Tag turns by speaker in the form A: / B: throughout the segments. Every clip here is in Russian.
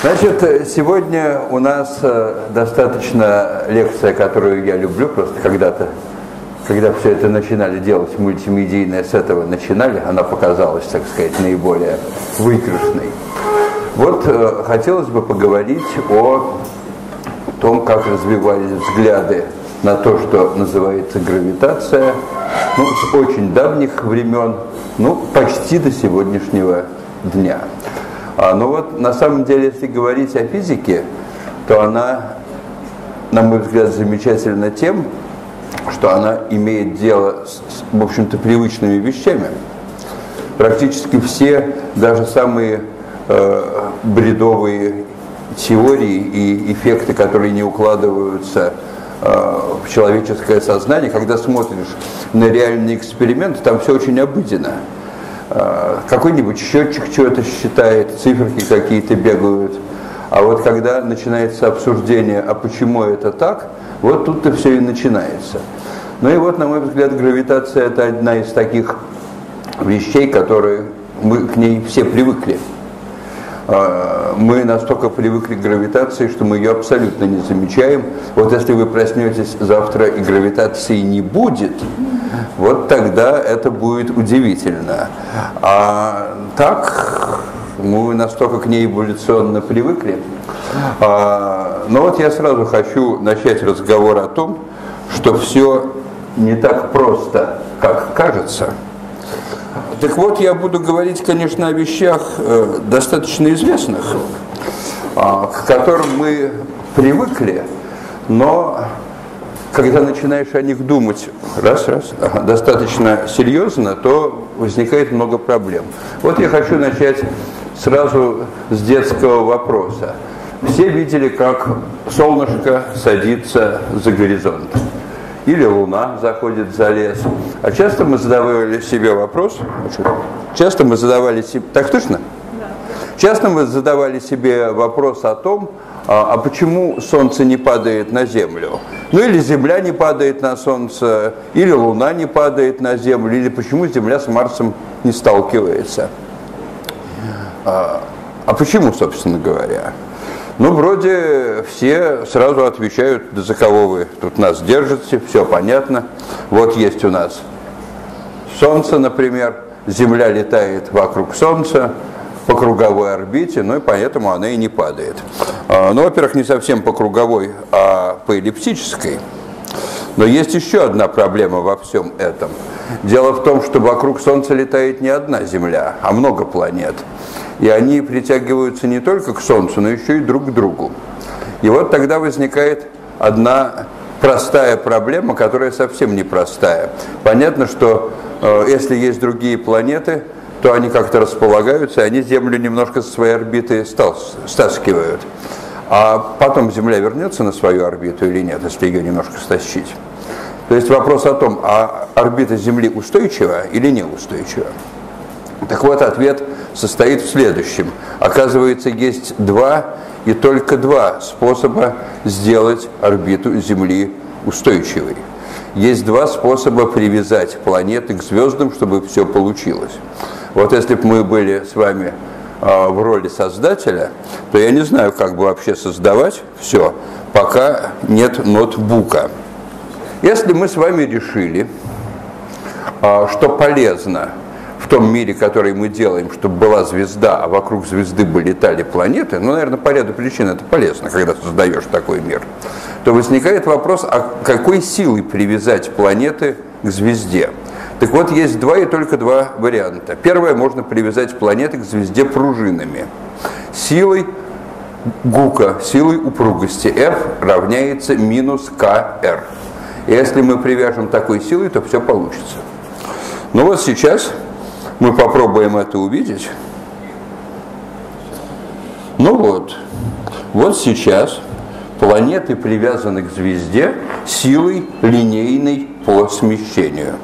A: Значит, сегодня у нас э, достаточно лекция, которую я люблю, просто когда-то, когда все это начинали делать мультимедийное, с этого начинали, она показалась, так сказать, наиболее выигрышной. Вот э, хотелось бы поговорить о том, как развивались взгляды на то, что называется гравитация, ну, с очень давних времен, ну, почти до сегодняшнего дня. А, но вот на самом деле, если говорить о физике, то она, на мой взгляд, замечательна тем, что она имеет дело с, в общем-то, привычными вещами. Практически все, даже самые э, бредовые теории и эффекты, которые не укладываются э, в человеческое сознание, когда смотришь на реальный эксперимент, там все очень обыденно. Э, какой-нибудь счетчик что-то считает, циферки какие-то бегают. А вот когда начинается обсуждение, а почему это так, вот тут-то все и начинается. Ну и вот, на мой взгляд, гравитация это одна из таких вещей, которые мы к ней все привыкли. Э, мы настолько привыкли к гравитации, что мы ее абсолютно не замечаем. Вот если вы проснетесь завтра и гравитации не будет, вот тогда это будет удивительно. А так мы настолько к ней эволюционно привыкли. А, но вот я сразу хочу начать разговор о том, что все не так просто, как кажется. Так вот, я буду говорить, конечно, о вещах э, достаточно известных, э, к которым мы привыкли, но когда начинаешь о них думать раз, раз, достаточно серьезно, то возникает много проблем. Вот я хочу начать сразу с детского вопроса. Все видели, как солнышко садится за горизонт. Или луна заходит за лес. А часто мы задавали себе вопрос, часто мы задавали себе, так точно? Часто мы задавали себе вопрос о том, а, а почему Солнце не падает на Землю? Ну или Земля не падает на Солнце, или Луна не падает на Землю, или почему Земля с Марсом не сталкивается? А, а почему, собственно говоря? Ну, вроде все сразу отвечают, да за кого вы тут нас держите, все понятно. Вот есть у нас Солнце, например, Земля летает вокруг Солнца, по круговой орбите, ну и поэтому она и не падает. А, ну, во-первых, не совсем по круговой, а по эллиптической. Но есть еще одна проблема во всем этом. Дело в том, что вокруг Солнца летает не одна Земля, а много планет. И они притягиваются не только к Солнцу, но еще и друг к другу. И вот тогда возникает одна простая проблема, которая совсем не простая. Понятно, что э, если есть другие планеты, то они как-то располагаются, и они Землю немножко со своей орбиты стаскивают. А потом Земля вернется на свою орбиту или нет, если ее немножко стащить. То есть вопрос о том, а орбита Земли устойчива или неустойчива. Так вот, ответ состоит в следующем. Оказывается, есть два и только два способа сделать орбиту Земли устойчивой. Есть два способа привязать планеты к звездам, чтобы все получилось. Вот если бы мы были с вами э, в роли создателя, то я не знаю, как бы вообще создавать все, пока нет ноутбука. Если мы с вами решили, э, что полезно в том мире, который мы делаем, чтобы была звезда, а вокруг звезды бы летали планеты, ну, наверное, по ряду причин это полезно, когда создаешь такой мир, то возникает вопрос, а какой силой привязать планеты к звезде? Так вот, есть два и только два варианта. Первое, можно привязать планеты к звезде пружинами. Силой Гука, силой упругости F равняется минус КР. Если мы привяжем такой силой, то все получится. Ну вот сейчас мы попробуем это увидеть. Ну вот, вот сейчас планеты привязаны к звезде силой линейной по смещению.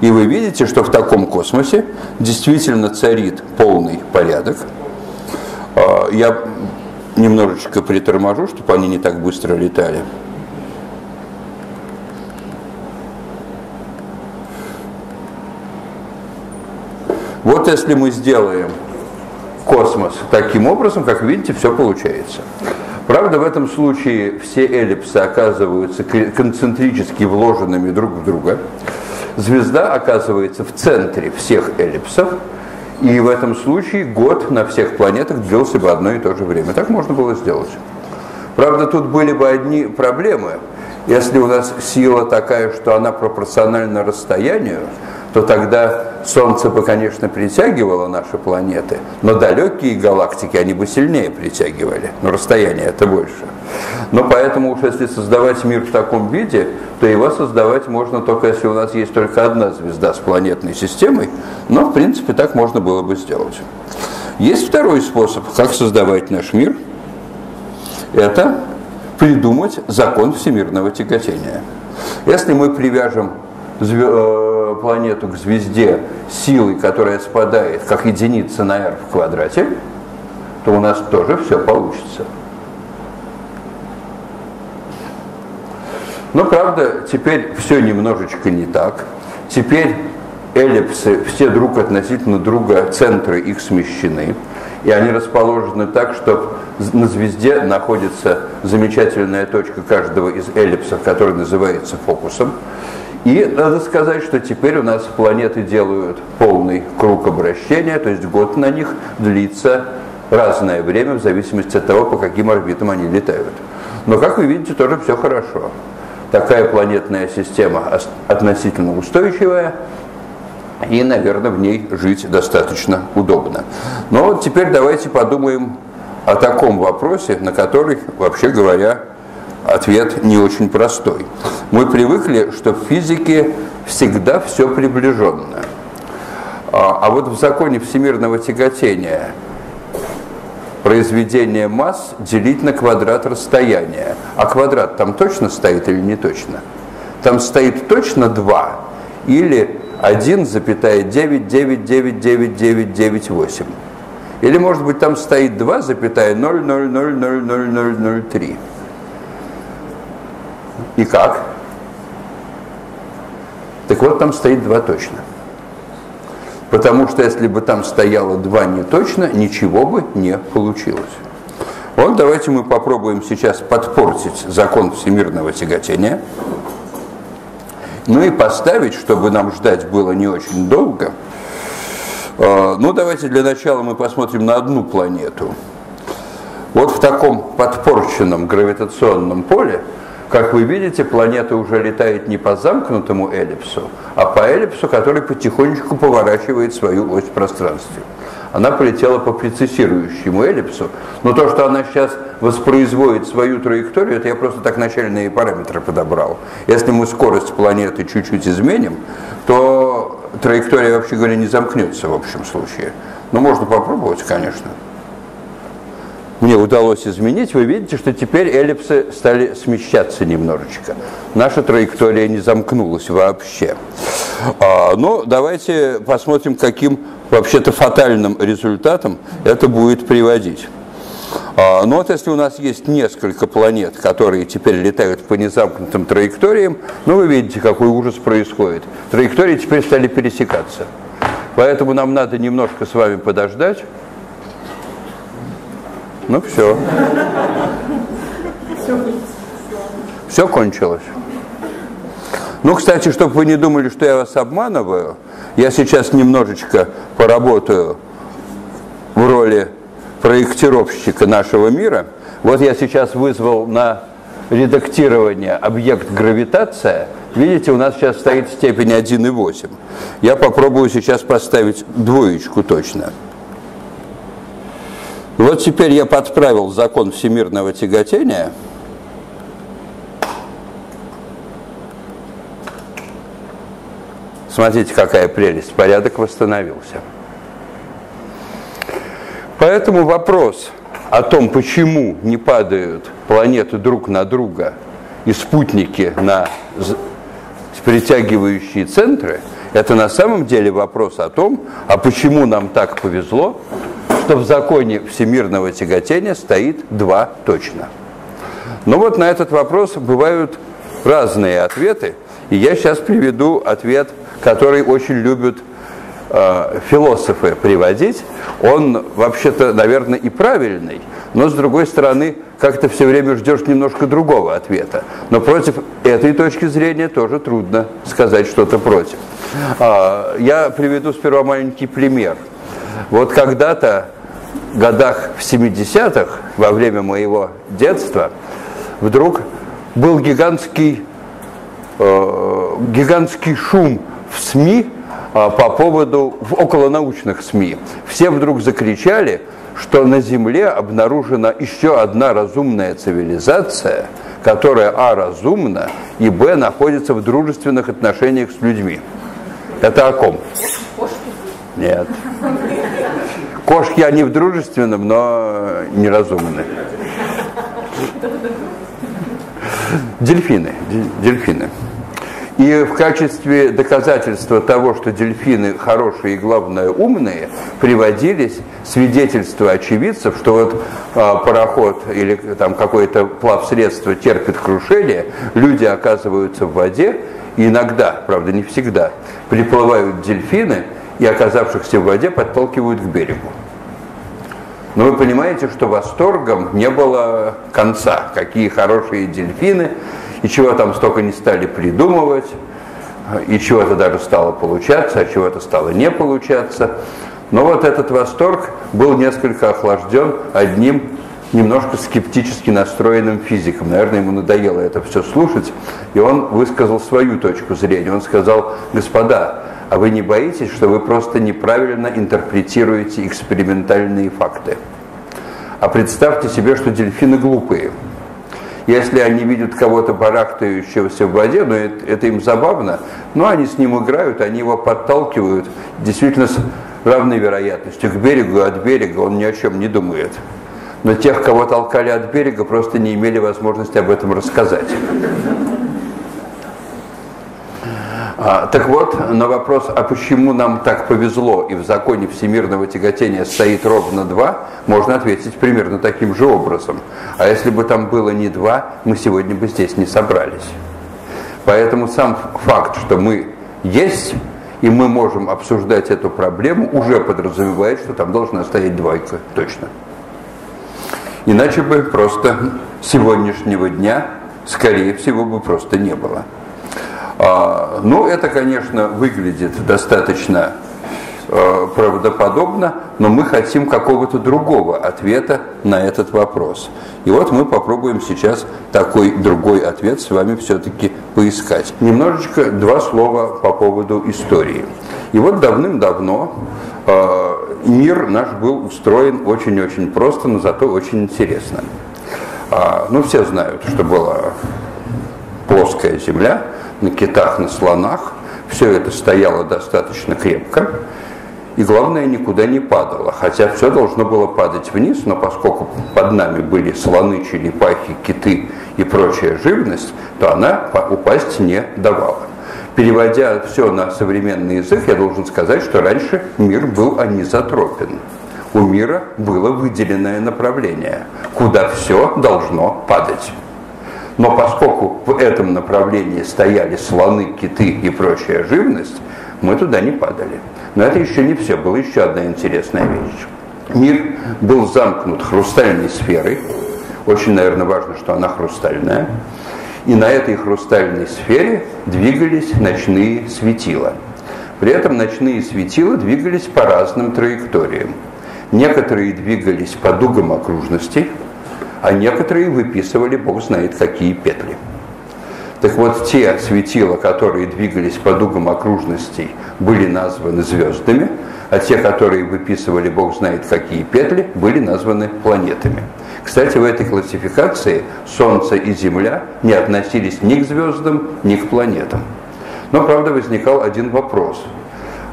A: И вы видите, что в таком космосе действительно царит полный порядок. А, я немножечко приторможу, чтобы они не так быстро летали. Вот если мы сделаем космос. Таким образом, как видите, все получается. Правда, в этом случае все эллипсы оказываются концентрически вложенными друг в друга. Звезда оказывается в центре всех эллипсов, и в этом случае год на всех планетах длился бы одно и то же время. Так можно было сделать. Правда, тут были бы одни проблемы. Если у нас сила такая, что она пропорциональна расстоянию, то тогда Солнце бы, конечно, притягивало наши планеты, но далекие галактики, они бы сильнее притягивали, но расстояние это больше. Но поэтому уж если создавать мир в таком виде, то его создавать можно только если у нас есть только одна звезда с планетной системой, но в принципе так можно было бы сделать. Есть второй способ, как создавать наш мир. Это придумать закон всемирного тяготения. Если мы привяжем планету к звезде силой, которая спадает как единица на r в квадрате, то у нас тоже все получится. Но, правда, теперь все немножечко не так. Теперь эллипсы все друг относительно друга, центры их смещены. И они расположены так, что на звезде находится замечательная точка каждого из эллипсов, который называется фокусом. И надо сказать, что теперь у нас планеты делают полный круг обращения, то есть год на них длится разное время в зависимости от того, по каким орбитам они летают. Но, как вы видите, тоже все хорошо. Такая планетная система относительно устойчивая, и, наверное, в ней жить достаточно удобно. Но вот теперь давайте подумаем о таком вопросе, на который, вообще говоря, Ответ не очень простой. Мы привыкли, что в физике всегда все приближенно. А, а вот в законе всемирного тяготения произведение масс делить на квадрат расстояния. А квадрат там точно стоит или не точно? Там стоит точно 2 или 1,9999998. Или, может быть, там стоит 2,000000003. И как? Так вот, там стоит два точно. Потому что если бы там стояло два не точно, ничего бы не получилось. Вот давайте мы попробуем сейчас подпортить закон всемирного тяготения. Ну и поставить, чтобы нам ждать было не очень долго. А, ну, давайте для начала мы посмотрим на одну планету. Вот в таком подпорченном гравитационном поле как вы видите, планета уже летает не по замкнутому эллипсу, а по эллипсу, который потихонечку поворачивает свою ось в пространстве. Она полетела по прецессирующему эллипсу, но то, что она сейчас воспроизводит свою траекторию, это я просто так начальные параметры подобрал. Если мы скорость планеты чуть-чуть изменим, то траектория, вообще говоря, не замкнется в общем случае. Но можно попробовать, конечно мне удалось изменить, вы видите, что теперь эллипсы стали смещаться немножечко. Наша траектория не замкнулась вообще. А, ну, давайте посмотрим, каким вообще-то фатальным результатом это будет приводить. А, ну вот если у нас есть несколько планет, которые теперь летают по незамкнутым траекториям, ну вы видите, какой ужас происходит. Траектории теперь стали пересекаться. Поэтому нам надо немножко с вами подождать. Ну все. Все кончилось. Ну, кстати, чтобы вы не думали, что я вас обманываю, я сейчас немножечко поработаю в роли проектировщика нашего мира. Вот я сейчас вызвал на редактирование объект гравитация. Видите, у нас сейчас стоит степень 1,8. Я попробую сейчас поставить двоечку точно. Вот теперь я подправил закон всемирного тяготения. Смотрите, какая прелесть, порядок восстановился. Поэтому вопрос о том, почему не падают планеты друг на друга и спутники на притягивающие центры, это на самом деле вопрос о том, а почему нам так повезло, что в законе всемирного тяготения стоит два точно. Но вот на этот вопрос бывают разные ответы, и я сейчас приведу ответ, который очень любят э, философы приводить, он вообще-то, наверное, и правильный, но с другой стороны, как-то все время ждешь немножко другого ответа. Но против этой точки зрения тоже трудно сказать что-то против. А, я приведу сперва маленький пример. Вот когда-то, в годах в 70-х, во время моего детства, вдруг был гигантский, э, гигантский шум в СМИ э, по поводу, в околонаучных СМИ. Все вдруг закричали, что на Земле обнаружена еще одна разумная цивилизация, которая, а, разумна, и, б, находится в дружественных отношениях с людьми. Это о ком? Нет. Кошки, они в дружественном, но неразумны. Дельфины. Дельфины. И в качестве доказательства того, что дельфины хорошие и, главное, умные, приводились свидетельства очевидцев, что вот а, пароход или там какое-то плавсредство терпит крушение, люди оказываются в воде, и иногда, правда не всегда, приплывают дельфины и, оказавшихся в воде, подталкивают к берегу. Но вы понимаете, что восторгом не было конца. Какие хорошие дельфины, и чего там столько не стали придумывать, и чего-то даже стало получаться, а чего-то стало не получаться. Но вот этот восторг был несколько охлажден одним немножко скептически настроенным физиком. Наверное, ему надоело это все слушать, и он высказал свою точку зрения. Он сказал, господа, а вы не боитесь, что вы просто неправильно интерпретируете экспериментальные факты? А представьте себе, что дельфины глупые. Если они видят кого-то барахтающегося в воде, ну это, это им забавно, но они с ним играют, они его подталкивают, действительно с равной вероятностью к берегу, от берега он ни о чем не думает. Но тех, кого толкали от берега, просто не имели возможности об этом рассказать. А, так вот, на вопрос, а почему нам так повезло и в законе всемирного тяготения стоит ровно два, можно ответить примерно таким же образом. А если бы там было не два, мы сегодня бы здесь не собрались. Поэтому сам факт, что мы есть, и мы можем обсуждать эту проблему, уже подразумевает, что там должна стоять двойка, точно. Иначе бы просто сегодняшнего дня, скорее всего, бы просто не было. А, ну, это, конечно, выглядит достаточно э, правдоподобно, но мы хотим какого-то другого ответа на этот вопрос. И вот мы попробуем сейчас такой другой ответ с вами все-таки поискать. Немножечко два слова по поводу истории. И вот давным-давно э, мир наш был устроен очень-очень просто, но зато очень интересно. А, ну, все знают, что была плоская земля, на китах, на слонах. Все это стояло достаточно крепко. И главное, никуда не падало. Хотя все должно было падать вниз, но поскольку под нами были слоны, черепахи, киты и прочая живность, то она упасть не давала. Переводя все на современный язык, я должен сказать, что раньше мир был анизотропен. У мира было выделенное направление, куда все должно падать. Но поскольку в этом направлении стояли слоны, киты и прочая живность, мы туда не падали. Но это еще не все, была еще одна интересная вещь. Мир был замкнут хрустальной сферой, очень, наверное, важно, что она хрустальная, и на этой хрустальной сфере двигались ночные светила. При этом ночные светила двигались по разным траекториям. Некоторые двигались по дугам окружности, а некоторые выписывали, бог знает, какие петли. Так вот, те светила, которые двигались по дугам окружностей, были названы звездами, а те, которые выписывали, бог знает, какие петли, были названы планетами. Кстати, в этой классификации Солнце и Земля не относились ни к звездам, ни к планетам. Но, правда, возникал один вопрос –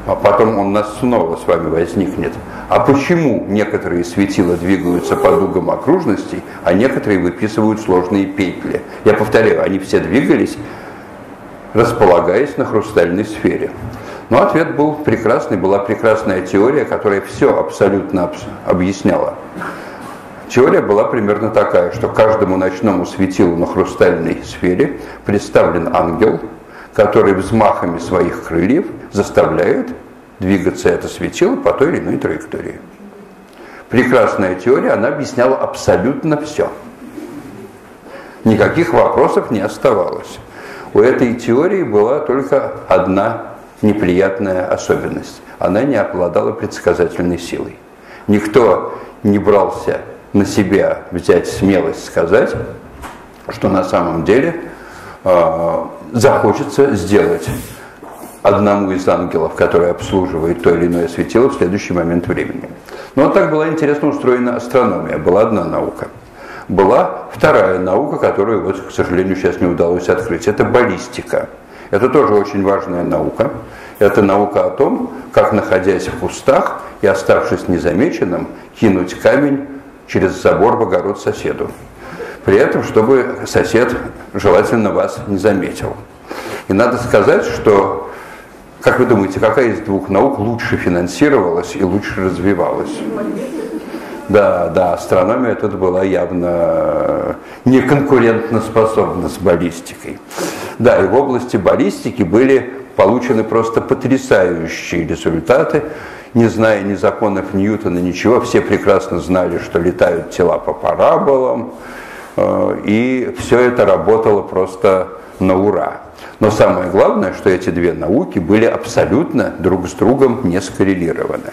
A: а потом он нас снова с вами возникнет. А почему некоторые светила двигаются по дугам окружностей, а некоторые выписывают сложные петли? Я повторяю, они все двигались, располагаясь на хрустальной сфере. Но ответ был прекрасный, была прекрасная теория, которая все абсолютно объясняла. Теория была примерно такая, что каждому ночному светилу на хрустальной сфере представлен ангел – который взмахами своих крыльев заставляет двигаться это светило по той или иной траектории. Прекрасная теория, она объясняла абсолютно все. Никаких вопросов не оставалось. У этой теории была только одна неприятная особенность. Она не обладала предсказательной силой. Никто не брался на себя взять смелость сказать, что на самом деле э, захочется сделать одному из ангелов, который обслуживает то или иное светило в следующий момент времени. Но вот так была интересно устроена астрономия. Была одна наука. Была вторая наука, которую, вот, к сожалению, сейчас не удалось открыть. Это баллистика. Это тоже очень важная наука. Это наука о том, как, находясь в кустах и оставшись незамеченным, кинуть камень через забор в огород соседу. При этом, чтобы сосед желательно вас не заметил. И надо сказать, что, как вы думаете, какая из двух наук лучше финансировалась и лучше развивалась? Да, да, астрономия тут была явно не конкурентно способна с баллистикой. Да, и в области баллистики были получены просто потрясающие результаты. Не зная ни законов Ньютона, ничего, все прекрасно знали, что летают тела по параболам, э, и все это работало просто на ура. Но самое главное, что эти две науки были абсолютно друг с другом не скоррелированы.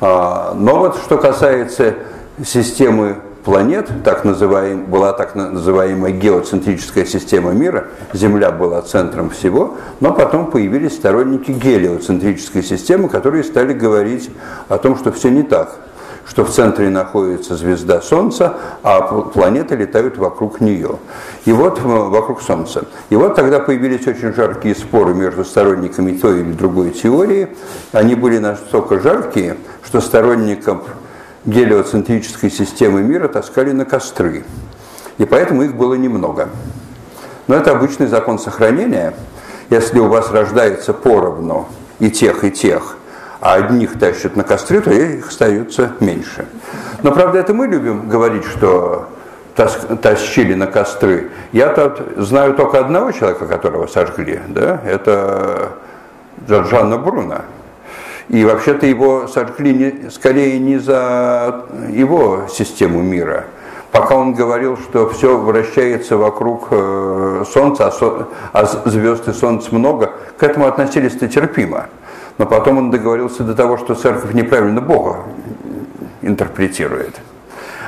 A: А, но вот что касается системы планет, так называем, была так называемая геоцентрическая система мира, Земля была центром всего, но потом появились сторонники гелиоцентрической системы, которые стали говорить о том, что все не так, что в центре находится звезда Солнца, а планеты летают вокруг нее. И вот э, вокруг Солнца. И вот тогда появились очень жаркие споры между сторонниками той или другой теории. Они были настолько жаркие, что сторонникам гелиоцентрической системы мира таскали на костры. И поэтому их было немного. Но это обычный закон сохранения. Если у вас рождается поровну и тех, и тех, а одних тащат на костры, то их остается меньше. Но, правда, это мы любим говорить, что тащили на костры. Я тут знаю только одного человека, которого сожгли. Да? Это Джорджана Бруно. И вообще-то его сожгли не, скорее не за его систему мира. Пока он говорил, что все вращается вокруг э, Солнца, а, а звезд и Солнца много, к этому относились-то терпимо. Но потом он договорился до того, что церковь неправильно Бога интерпретирует.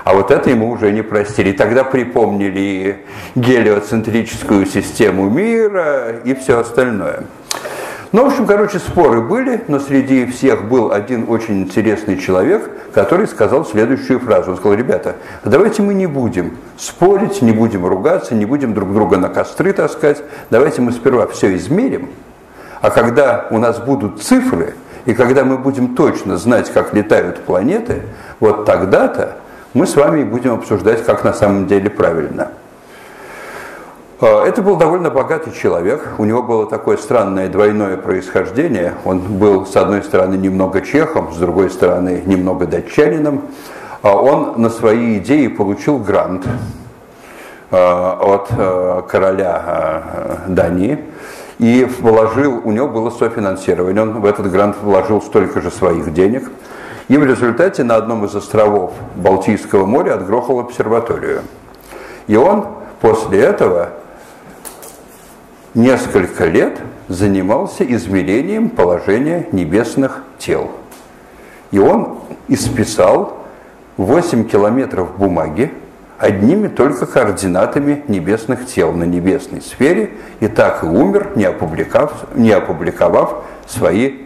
A: А вот это ему уже не простили. И тогда припомнили гелиоцентрическую систему мира и все остальное. Ну, в общем, короче, споры были, но среди всех был один очень интересный человек, который сказал следующую фразу. Он сказал, ребята, давайте мы не будем спорить, не будем ругаться, не будем друг друга на костры таскать. Давайте мы сперва все измерим, а когда у нас будут цифры, и когда мы будем точно знать, как летают планеты, вот тогда-то мы с вами будем обсуждать, как на самом деле правильно. А, это был довольно богатый человек, у него было такое странное двойное происхождение. Он был, с одной стороны, немного чехом, с другой стороны, немного датчанином. А он на свои идеи получил грант а, от короля Дании и вложил, у него было софинансирование, он в этот грант вложил столько же своих денег. И в результате на одном из островов Балтийского моря отгрохал обсерваторию. И он после этого несколько лет занимался измерением положения небесных тел. И он исписал 8 километров бумаги одними только координатами небесных тел на небесной сфере, и так и умер, не опубликовав, не опубликовав свои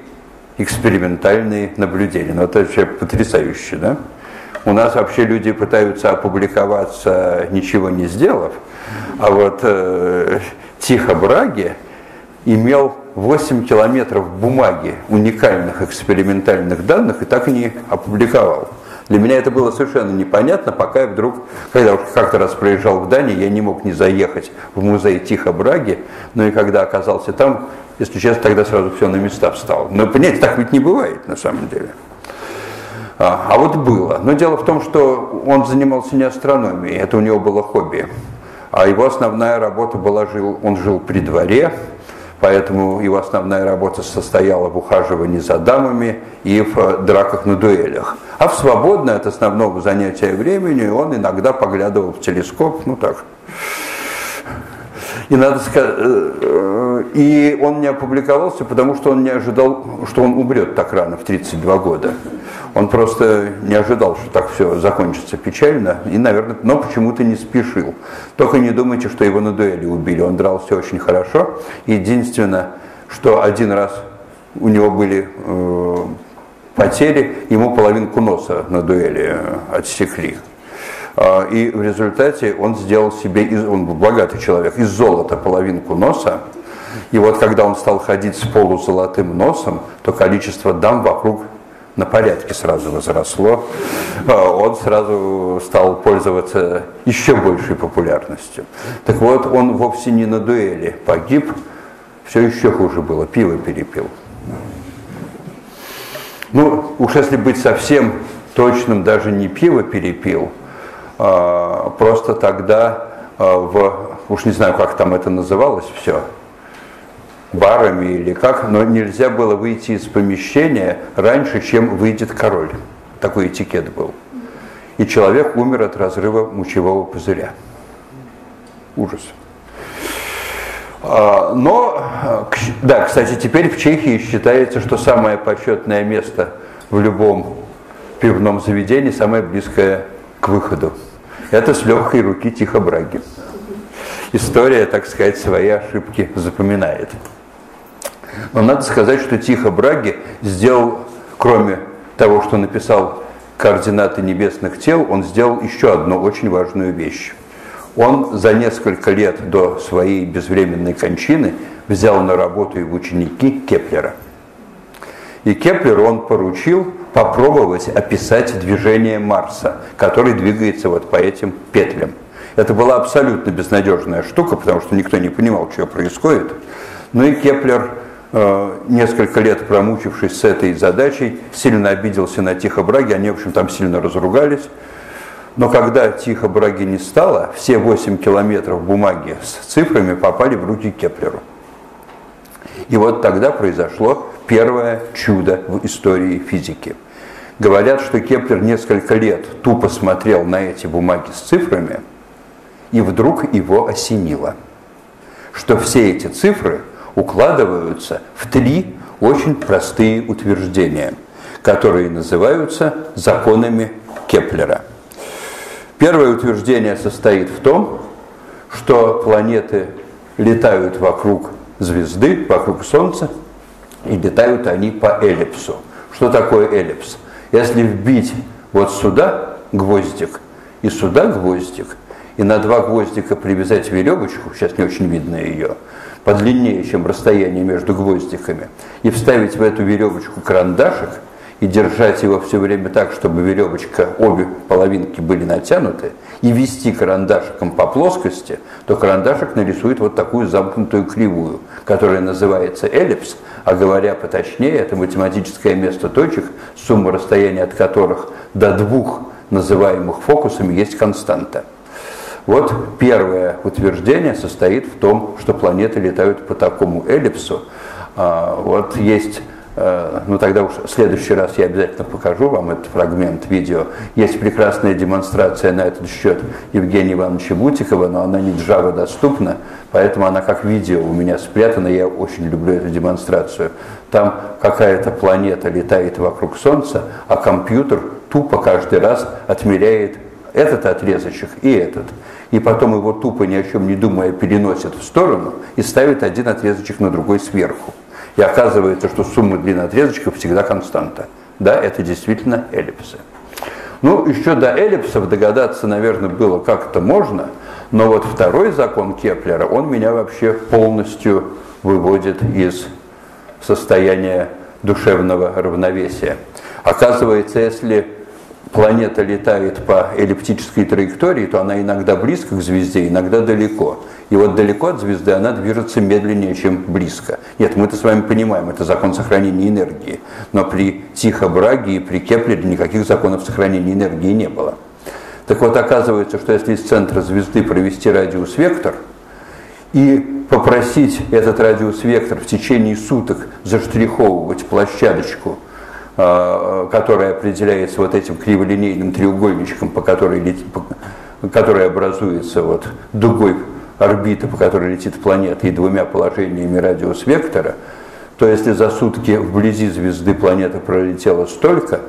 A: экспериментальные наблюдения. Ну, это вообще потрясающе, да? У нас вообще люди пытаются опубликоваться, ничего не сделав, а вот э, Тихо Браги имел 8 километров бумаги уникальных экспериментальных данных и так и не опубликовал. Для меня это было совершенно непонятно, пока я вдруг, когда как-то раз проезжал в Дании, я не мог не заехать в музей Тихо Браги, но и когда оказался там, если честно, тогда сразу все на места встало. Но, понимаете, так ведь не бывает на самом деле. А, а вот было. Но дело в том, что он занимался не астрономией, это у него было хобби а его основная работа была, жил, он жил при дворе, Поэтому его основная работа состояла в ухаживании за дамами и в э, драках на дуэлях. А в свободное от основного занятия времени он иногда поглядывал в телескоп, ну так. И надо сказать, э, э, и он не опубликовался, потому что он не ожидал, что он умрет так рано, в 32 года. Он просто не ожидал, что так все закончится печально, и, наверное, но почему-то не спешил. Только не думайте, что его на дуэли убили. Он дрался очень хорошо. Единственное, что один раз у него были э, потери, ему половинку носа на дуэли э, отсекли. Э, и в результате он сделал себе, он богатый человек, из золота половинку носа. И вот когда он стал ходить с полузолотым носом, то количество дам вокруг на порядке сразу возросло, а он сразу стал пользоваться еще большей популярностью. Так вот, он вовсе не на дуэли погиб, все еще хуже было, пиво перепил. Ну, уж если быть совсем точным, даже не пиво перепил, а, просто тогда а, в, уж не знаю, как там это называлось все, барами или как, но нельзя было выйти из помещения раньше, чем выйдет король. Такой этикет был. И человек умер от разрыва мочевого пузыря. Ужас. А, но, да, кстати, теперь в Чехии считается, что самое почетное место в любом пивном заведении, самое близкое к выходу. Это с легкой руки Тихо Браги. История, так сказать, свои ошибки запоминает. Но надо сказать, что Тихо Браге сделал, кроме того, что написал координаты небесных тел, он сделал еще одну очень важную вещь. Он за несколько лет до своей безвременной кончины взял на работу в ученики Кеплера. И Кеплеру он поручил попробовать описать движение Марса, который двигается вот по этим петлям. Это была абсолютно безнадежная штука, потому что никто не понимал, что происходит. Но и Кеплер несколько лет промучившись с этой задачей, сильно обиделся на Тихо Браге, они, в общем, там сильно разругались. Но когда Тихо Браге не стало, все 8 километров бумаги с цифрами попали в руки Кеплеру. И вот тогда произошло первое чудо в истории физики. Говорят, что Кеплер несколько лет тупо смотрел на эти бумаги с цифрами, и вдруг его осенило, что все эти цифры – укладываются в три очень простые утверждения, которые называются законами Кеплера. Первое утверждение состоит в том, что планеты летают вокруг звезды, вокруг Солнца, и летают они по эллипсу. Что такое эллипс? Если вбить вот сюда гвоздик и сюда гвоздик, и на два гвоздика привязать веревочку, сейчас не очень видно ее, подлиннее, чем расстояние между гвоздиками, и вставить в эту веревочку карандашик и держать его все время так, чтобы веревочка, обе половинки были натянуты, и вести карандашиком по плоскости, то карандашик нарисует вот такую замкнутую кривую, которая называется эллипс, а говоря поточнее, это математическое место точек, сумма расстояния от которых до двух называемых фокусами есть константа. Вот первое утверждение состоит в том, что планеты летают по такому эллипсу. А, вот есть э, ну тогда уж в следующий раз я обязательно покажу вам этот фрагмент видео. Есть прекрасная демонстрация на этот счет Евгения Ивановича Бутикова, но она не Java доступна, поэтому она как видео у меня спрятана, я очень люблю эту демонстрацию. Там какая-то планета летает вокруг Солнца, а компьютер тупо каждый раз отмеряет этот отрезочек и этот и потом его тупо ни о чем не думая переносят в сторону и ставят один отрезочек на другой сверху. И оказывается, что сумма длины отрезочков всегда константа. Да, это действительно эллипсы. Ну, еще до эллипсов догадаться, наверное, было как-то можно, но вот второй закон Кеплера, он меня вообще полностью выводит из состояния душевного равновесия. Оказывается, если планета летает по эллиптической траектории, то она иногда близко к звезде, иногда далеко. И вот далеко от звезды она движется медленнее, чем близко. Нет, мы это с вами понимаем, это закон сохранения энергии. Но при Тихо Браге и при Кеплере никаких законов сохранения энергии не было. Так вот, оказывается, что если из центра звезды провести радиус-вектор и попросить этот радиус-вектор в течение суток заштриховывать площадочку, которая определяется вот этим криволинейным треугольничком, по которой, по, который образуется вот дугой орбиты, по которой летит планета, и двумя положениями радиус-вектора, то если за сутки вблизи звезды планета пролетела столько,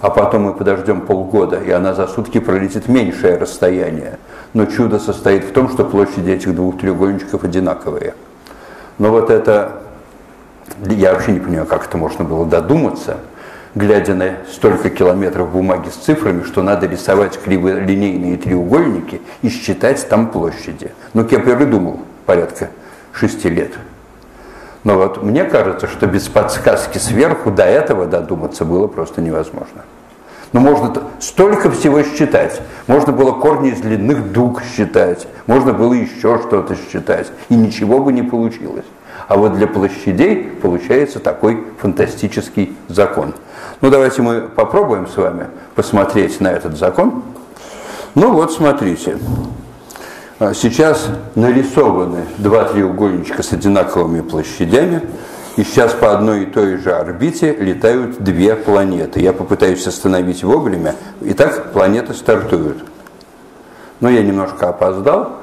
A: а потом мы подождем полгода, и она за сутки пролетит меньшее расстояние, но чудо состоит в том, что площади этих двух треугольничков одинаковые. Но вот это, я вообще не понимаю, как это можно было додуматься, глядя на столько километров бумаги с цифрами, что надо рисовать криволинейные треугольники и считать там площади. Но Кеплер и думал порядка шести лет. Но вот мне кажется, что без подсказки сверху до этого додуматься было просто невозможно. Но можно столько всего считать. Можно было корни из длинных дуг считать, можно было еще что-то считать, и ничего бы не получилось. А вот для площадей получается такой фантастический закон. Ну давайте мы попробуем с вами посмотреть на этот закон. Ну вот смотрите. А, сейчас нарисованы два треугольничка с одинаковыми площадями, и сейчас по одной и той же орбите летают две планеты. Я попытаюсь остановить вовремя. Итак, планеты стартуют. Но я немножко опоздал,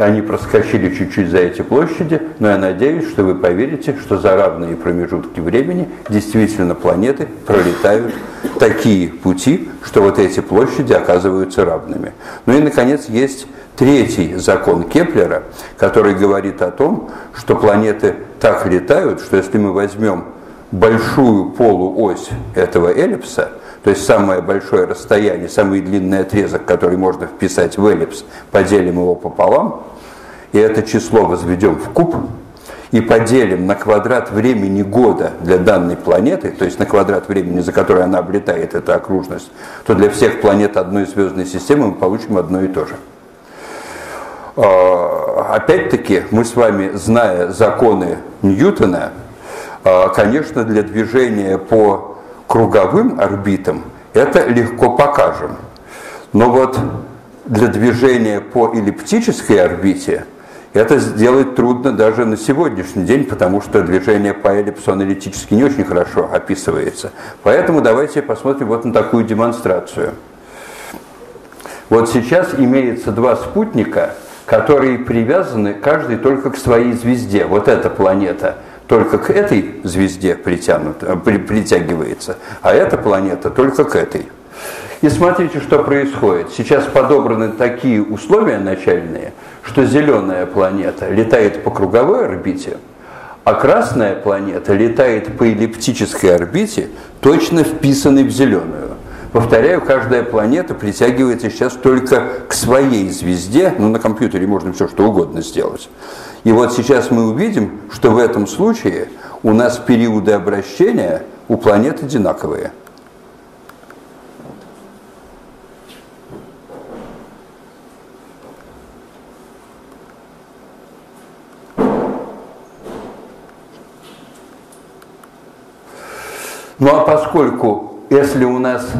A: они проскочили чуть-чуть за эти площади, но я надеюсь, что вы поверите, что за равные промежутки времени действительно планеты пролетают такие пути, что вот эти площади оказываются равными. Ну и, наконец, есть третий закон Кеплера, который говорит о том, что планеты так летают, что если мы возьмем большую полуось этого эллипса, то есть самое большое расстояние, самый длинный отрезок, который можно вписать в эллипс, поделим его пополам, и это число возведем в куб, и поделим на квадрат времени года для данной планеты, то есть на квадрат времени, за который она облетает, эта окружность, то для всех планет одной звездной системы мы получим одно и то же. А, опять-таки, мы с вами, зная законы Ньютона, а, конечно, для движения по круговым орбитам это легко покажем. Но вот для движения по эллиптической орбите это сделать трудно даже на сегодняшний день, потому что движение по эллипсу аналитически не очень хорошо описывается. Поэтому давайте посмотрим вот на такую демонстрацию. Вот сейчас имеется два спутника – которые привязаны каждый только к своей звезде. Вот эта планета только к этой звезде притянута, при, притягивается, а эта планета только к этой. И смотрите, что происходит. Сейчас подобраны такие условия начальные, что зеленая планета летает по круговой орбите, а красная планета летает по эллиптической орбите, точно вписанной в зеленую. Повторяю, каждая планета притягивается сейчас только к своей звезде, ну на компьютере можно все что угодно сделать. И вот сейчас мы увидим, что в этом случае у нас периоды обращения у планет одинаковые. Ну а поскольку, если у нас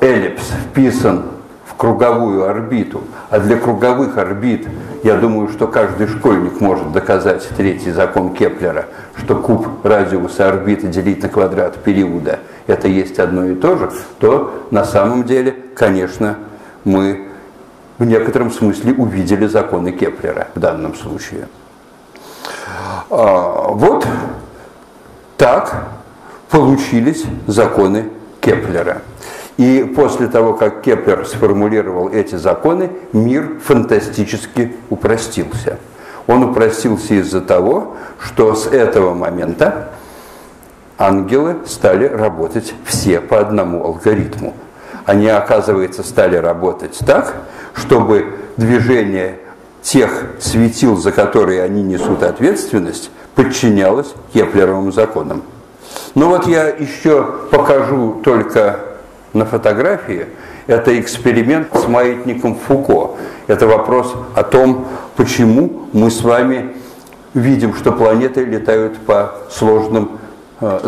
A: эллипс вписан в круговую орбиту, а для круговых орбит, я думаю, что каждый школьник может доказать третий закон Кеплера, что куб радиуса орбиты делить на квадрат периода – это есть одно и то же, то на самом деле, конечно, мы в некотором смысле увидели законы Кеплера в данном случае. А, вот так получились законы Кеплера. И после того, как Кеплер сформулировал эти законы, мир фантастически упростился. Он упростился из-за того, что с этого момента ангелы стали работать все по одному алгоритму. Они, оказывается, стали работать так, чтобы движение тех светил, за которые они несут ответственность, подчинялось Кеплеровым законам. Ну вот я еще покажу только на фотографии, это эксперимент с маятником Фуко. Это вопрос о том, почему мы с вами видим, что планеты летают по сложным э,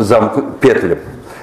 A: петлям.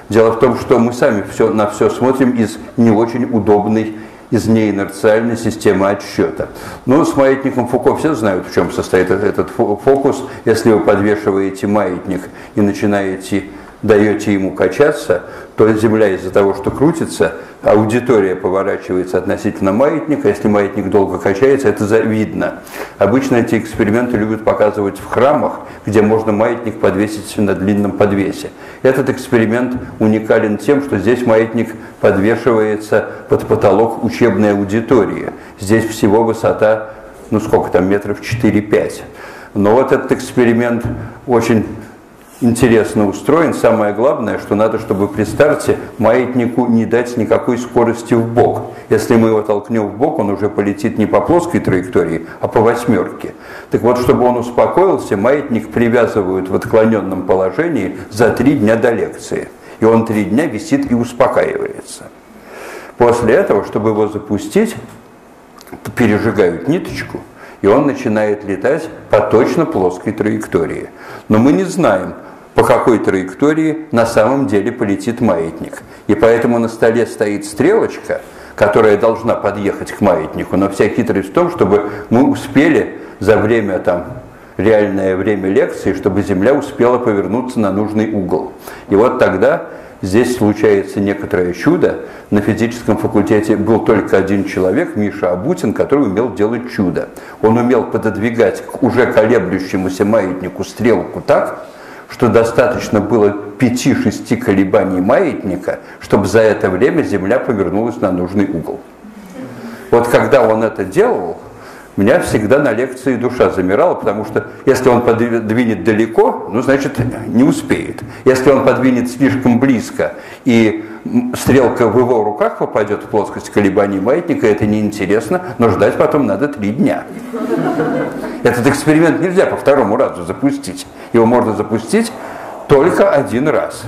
A: Дело в том, что мы сами все, на все смотрим из не очень удобной из неинерциальной системы отсчета. Ну, с маятником Фуко все знают, в чем состоит этот фокус. Если вы подвешиваете маятник и начинаете даете ему качаться, то Земля из-за того, что крутится, аудитория поворачивается относительно маятника. Если маятник долго качается, это видно. Обычно эти эксперименты любят показывать в храмах, где можно маятник подвесить на длинном подвесе. Этот эксперимент уникален тем, что здесь маятник подвешивается под потолок учебной аудитории. Здесь всего высота, ну сколько там, метров 4-5. Но вот этот эксперимент очень интересно устроен. Самое главное, что надо, чтобы при старте маятнику не дать никакой скорости в бок. Если мы его толкнем в бок, он уже полетит не по плоской траектории, а по восьмерке. Так вот, чтобы он успокоился, маятник привязывают в отклоненном положении за три дня до лекции. И он три дня висит и успокаивается. После этого, чтобы его запустить, пережигают ниточку, и он начинает летать по точно плоской траектории. Но мы не знаем, по какой траектории на самом деле полетит маятник. И поэтому на столе стоит стрелочка, которая должна подъехать к маятнику, но вся хитрость в том, чтобы мы успели за время там, реальное время лекции, чтобы Земля успела повернуться на нужный угол. И вот тогда здесь случается некоторое чудо. На физическом факультете был только один человек, Миша Абутин, который умел делать чудо. Он умел пододвигать к уже колеблющемуся маятнику стрелку так, что достаточно было 5-6 колебаний маятника, чтобы за это время Земля повернулась на нужный угол. Вот когда он это делал, меня всегда на лекции душа замирала, потому что если он подвинет далеко, ну, значит, не успеет. Если он подвинет слишком близко, и стрелка в его руках попадет в плоскость колебаний маятника, это неинтересно, но ждать потом надо три дня. Этот эксперимент нельзя по второму разу запустить. Его можно запустить только один раз.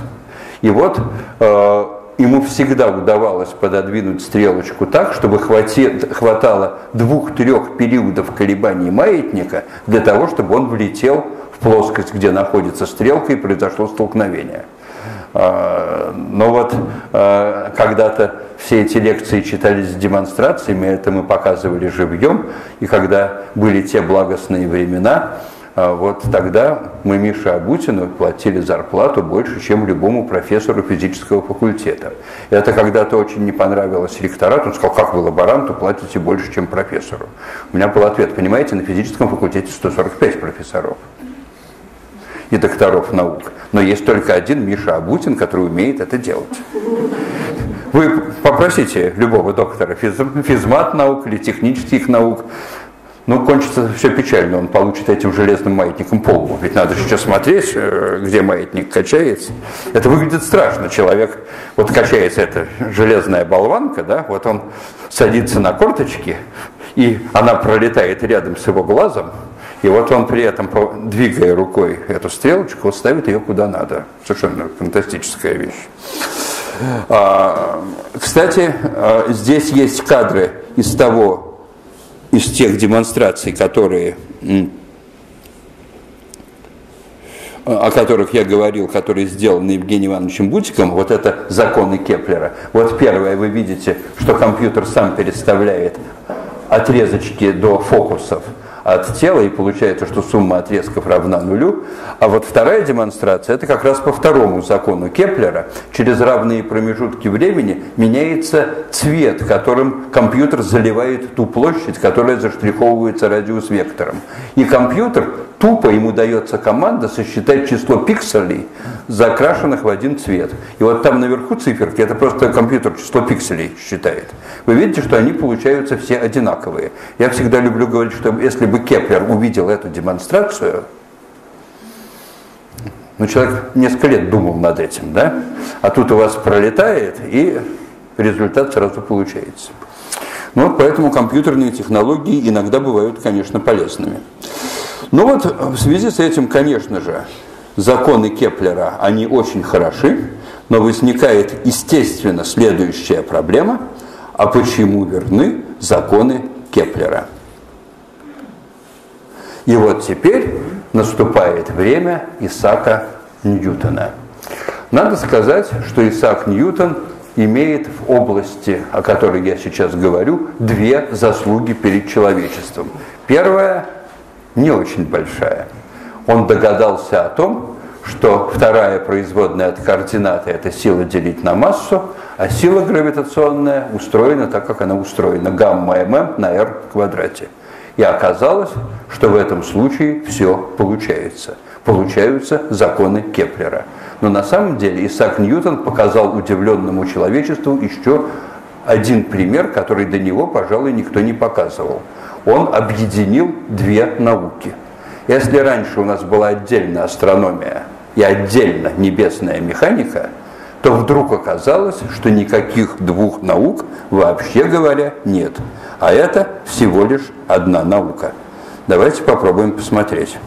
A: И вот э, ему всегда удавалось пододвинуть стрелочку так, чтобы хвати, хватало двух-трех периодов колебаний маятника для того, чтобы он влетел в плоскость, где находится стрелка, и произошло столкновение. А, но вот а, когда-то все эти лекции читались с демонстрациями, это мы показывали живьем, и когда были те благостные времена, вот тогда мы Мише Абутину платили зарплату больше, чем любому профессору физического факультета. Это когда-то очень не понравилось ректорату. Он сказал, как вы лаборанту платите больше, чем профессору. У меня был ответ, понимаете, на физическом факультете 145 профессоров и докторов наук. Но есть только один Миша Абутин, который умеет это делать. Вы попросите любого доктора физ, физмат наук или технических наук, ну, кончится все печально, он получит этим железным маятником полбу. Ведь надо сейчас смотреть, э, где маятник качается. Это выглядит страшно. Человек, вот качается эта железная болванка, да, вот он садится на корточки, и она пролетает рядом с его глазом, и вот он при этом, двигая рукой эту стрелочку, ставит ее куда надо. Совершенно фантастическая вещь. А, кстати, а, здесь есть кадры из того из тех демонстраций, которые, о которых я говорил, которые сделаны Евгением Ивановичем Бутиком, вот это законы Кеплера. Вот первое, вы видите, что компьютер сам переставляет отрезочки до фокусов от тела, и получается, что сумма отрезков равна нулю. А вот вторая демонстрация, это как раз по второму закону Кеплера. Через равные промежутки времени меняется цвет, которым компьютер заливает ту площадь, которая заштриховывается радиус-вектором. И компьютер тупо ему дается команда сосчитать число пикселей, закрашенных в один цвет. И вот там наверху циферки, это просто компьютер число пикселей считает. Вы видите, что они получаются все одинаковые. Я всегда люблю говорить, что если бы Кеплер увидел эту демонстрацию, ну, человек несколько лет думал над этим, да? А тут у вас пролетает, и результат сразу получается. Ну, вот поэтому компьютерные технологии иногда бывают, конечно, полезными. Ну вот в связи с этим, конечно же, законы Кеплера, они очень хороши, но возникает, естественно, следующая проблема, а почему верны законы Кеплера? И вот теперь наступает время Исаака Ньютона. Надо сказать, что Исаак Ньютон имеет в области, о которой я сейчас говорю, две заслуги перед человечеством. Первая не очень большая. Он догадался о том, что вторая производная от координаты – это сила делить на массу, а сила гравитационная устроена так, как она устроена, гамма м на r квадрате. И оказалось, что в этом случае все получается. Получаются законы Кеплера. Но на самом деле Исаак Ньютон показал удивленному человечеству еще один пример, который до него, пожалуй, никто не показывал. Он объединил две науки. Если раньше у нас была отдельная астрономия и отдельно небесная механика, то вдруг оказалось, что никаких двух наук, вообще говоря, нет. А это всего лишь одна наука. Давайте попробуем посмотреть.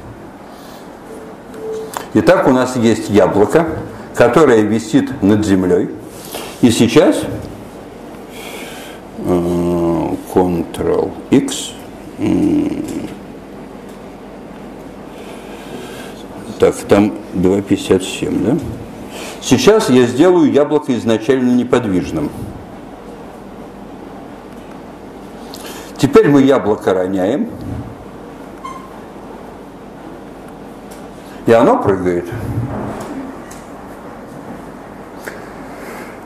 A: Итак, у нас есть яблоко, которое висит над землей. И сейчас Ctrl-X так, там 2,57, да? Сейчас я сделаю яблоко изначально неподвижным. Теперь мы яблоко роняем. И оно прыгает.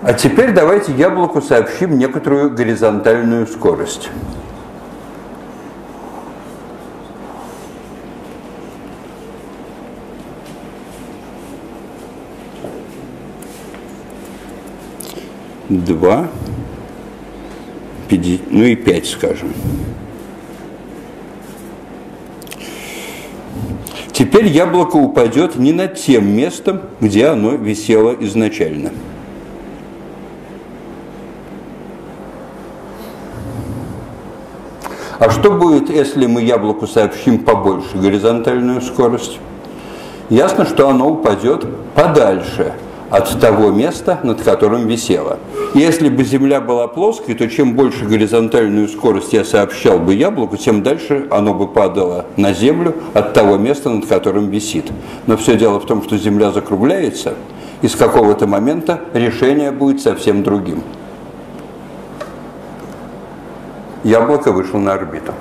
A: А теперь давайте яблоку сообщим некоторую горизонтальную скорость. Два, ну и пять, скажем. Теперь яблоко упадет не над тем местом, где оно висело изначально. А что будет, если мы яблоку сообщим побольше горизонтальную скорость? Ясно, что оно упадет подальше – от того места, над которым висела. Если бы Земля была плоской, то чем больше горизонтальную скорость я сообщал бы яблоку, тем дальше оно бы падало на Землю от того места, над которым висит. Но все дело в том, что Земля закругляется, и с какого-то момента решение будет совсем другим. Яблоко вышло на орбиту.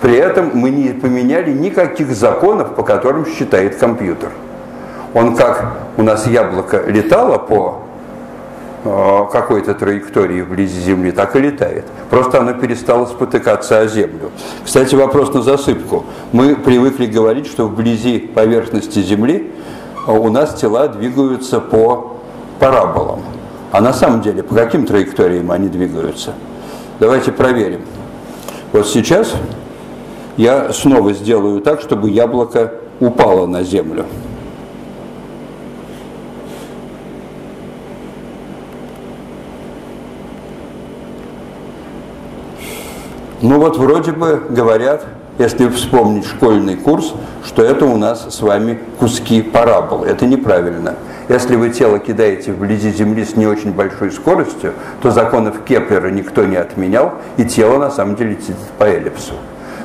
A: При этом мы не поменяли никаких законов, по которым считает компьютер – он как у нас яблоко летало по э, какой-то траектории вблизи Земли, так и летает. Просто оно перестало спотыкаться о Землю. Кстати, вопрос на засыпку. Мы привыкли говорить, что вблизи поверхности Земли э, у нас тела двигаются по параболам. А на самом деле, по каким траекториям они двигаются? Давайте проверим. Вот сейчас я снова сделаю так, чтобы яблоко упало на Землю. Ну вот вроде бы говорят, если вспомнить школьный курс, что это у нас с вами куски парабол. Это неправильно. Если вы тело кидаете вблизи Земли с не очень большой скоростью, то законов Кеплера никто не отменял, и тело на самом деле летит по эллипсу.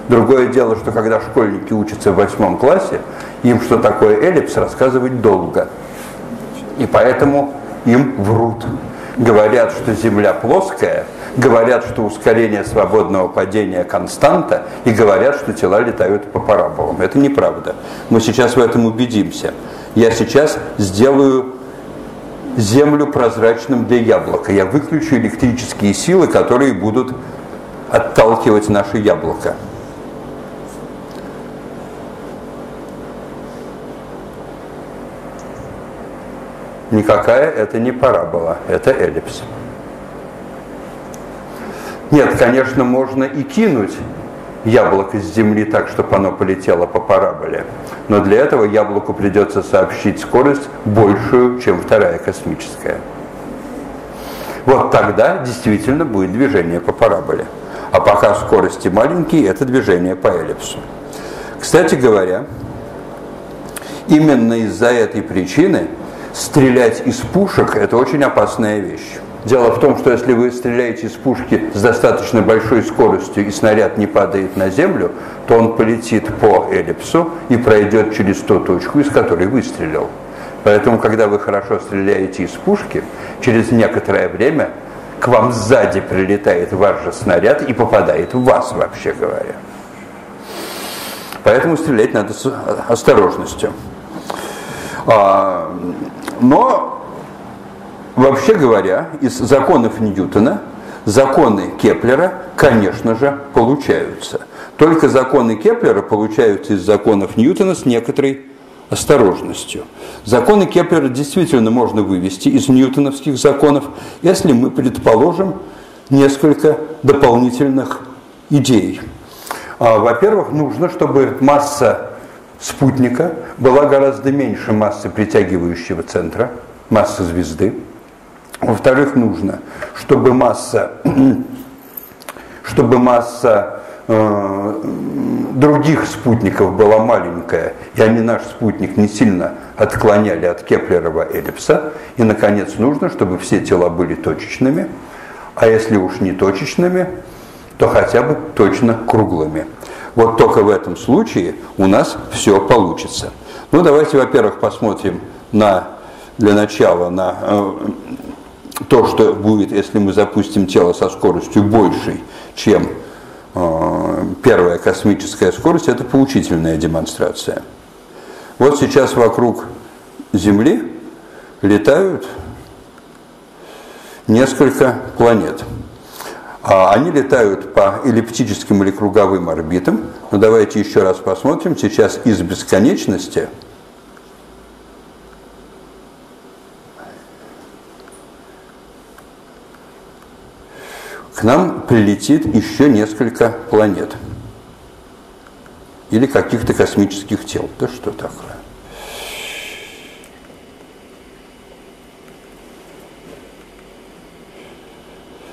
A: Другое дело, что когда школьники учатся в восьмом классе, им что такое эллипс рассказывать долго. И поэтому им врут. Говорят, что Земля плоская – говорят, что ускорение свободного падения константа, и говорят, что тела летают по параболам. Это неправда. Мы сейчас в этом убедимся. Я сейчас сделаю землю прозрачным для яблока. Я выключу электрические силы, которые будут отталкивать наше яблоко. Никакая это не парабола, это эллипс. Нет, конечно, можно и кинуть яблоко с земли так, чтобы оно полетело по параболе. Но для этого яблоку придется сообщить скорость большую, чем вторая космическая. Вот тогда действительно будет движение по параболе. А пока скорости маленькие, это движение по эллипсу. Кстати говоря, именно из-за этой причины стрелять из пушек – это очень опасная вещь. Дело в том, что если вы стреляете из пушки с достаточно большой скоростью и снаряд не падает на землю, то он полетит по эллипсу и пройдет через ту точку, из которой выстрелил. Поэтому, когда вы хорошо стреляете из пушки, через некоторое время к вам сзади прилетает ваш же снаряд и попадает в вас, вообще говоря. Поэтому стрелять надо с осторожностью. А, но, вообще говоря, из законов Ньютона законы Кеплера, конечно же, получаются. Только законы Кеплера получаются из законов Ньютона с некоторой осторожностью. Законы Кеплера действительно можно вывести из ньютоновских законов, если мы предположим несколько дополнительных идей. А, во-первых, нужно, чтобы масса спутника была гораздо меньше массы притягивающего центра, массы звезды. Во-вторых, нужно, чтобы масса, чтобы масса э, других спутников была маленькая, и они наш спутник не сильно отклоняли от Кеплерова эллипса. И, наконец, нужно, чтобы все тела были точечными, а если уж не точечными, то хотя бы точно круглыми. Вот только в этом случае у нас все получится. Ну, давайте, во-первых, посмотрим на, для начала на э, то, что будет, если мы запустим тело со скоростью большей, чем э, первая космическая скорость, это поучительная демонстрация. Вот сейчас вокруг Земли летают несколько планет. А они летают по эллиптическим или круговым орбитам. Но давайте еще раз посмотрим. Сейчас из бесконечности к нам прилетит еще несколько планет или каких-то космических тел. Да что такое?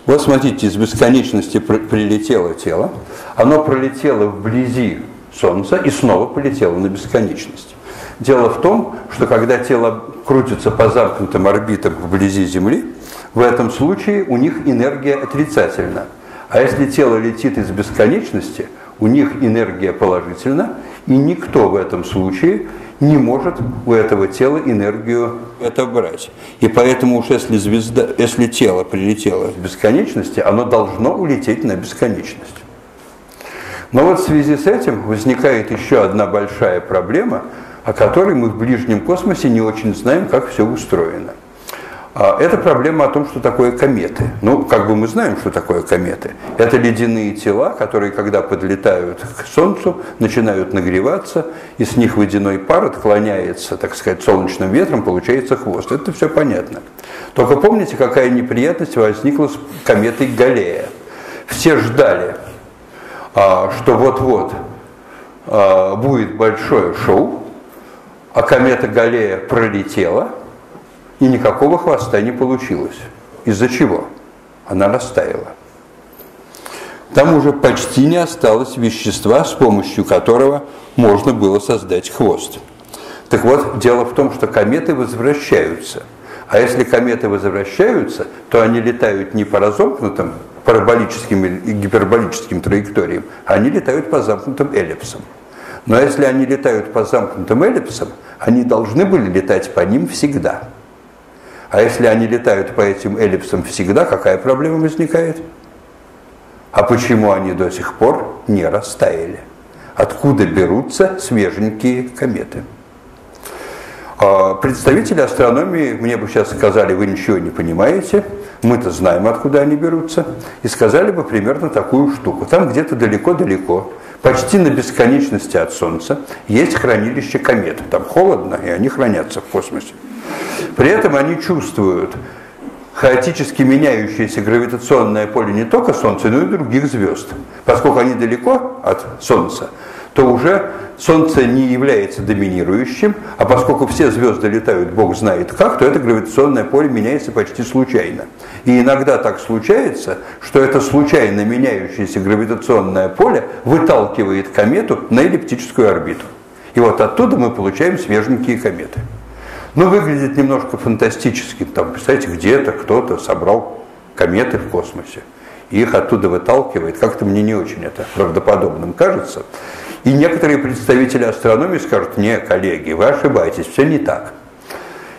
A: Вот смотрите, из бесконечности прилетело тело, оно пролетело вблизи Солнца и снова полетело на бесконечность. Дело в том, что когда тело крутится по замкнутым орбитам вблизи Земли, в этом случае у них энергия отрицательна. А если тело летит из бесконечности, у них энергия положительна, и никто в этом случае не может у этого тела энергию отобрать. И поэтому уж если, звезда, если тело прилетело в бесконечности, оно должно улететь на бесконечность. Но вот в связи с этим возникает еще одна большая проблема, о которой мы в ближнем космосе не очень знаем, как все устроено – это проблема о том, что такое кометы. Ну, как бы мы знаем, что такое кометы. Это ледяные тела, которые, когда подлетают к Солнцу, начинают нагреваться, и с них водяной пар отклоняется, так сказать, солнечным ветром, получается хвост. Это все понятно. Только помните, какая неприятность возникла с кометой Галлея. Все ждали, а, что вот-вот а, будет большое шоу, а комета Галлея пролетела – и никакого хвоста не получилось. Из-за чего? Она растаяла. Там уже почти не осталось вещества, с помощью которого можно было создать хвост. Так вот, дело в том, что кометы возвращаются. А если кометы возвращаются, то они летают не по разомкнутым параболическим и гиперболическим траекториям, а они летают по замкнутым эллипсам. Но если они летают по замкнутым эллипсам, они должны были летать по ним всегда. А если они летают по этим эллипсам всегда, какая проблема возникает? А почему они до сих пор не растаяли? Откуда берутся свеженькие кометы? А, представители астрономии мне бы сейчас сказали, вы ничего не понимаете, мы-то знаем, откуда они берутся, и сказали бы примерно такую штуку. Там где-то далеко-далеко, почти на бесконечности от Солнца, есть хранилище комет. Там холодно, и они хранятся в космосе. При этом они чувствуют хаотически меняющееся гравитационное поле не только Солнца, но и других звезд. Поскольку они далеко от Солнца, то уже Солнце не является доминирующим, а поскольку все звезды летают бог знает как, то это гравитационное поле меняется почти случайно. И иногда так случается, что это случайно меняющееся гравитационное поле выталкивает комету на эллиптическую орбиту. И вот оттуда мы получаем свеженькие кометы. Ну, выглядит немножко фантастически. Там, представляете, где-то кто-то собрал кометы в космосе. И их оттуда выталкивает. Как-то мне не очень это правдоподобным кажется. И некоторые представители астрономии скажут, не, коллеги, вы ошибаетесь, все не так.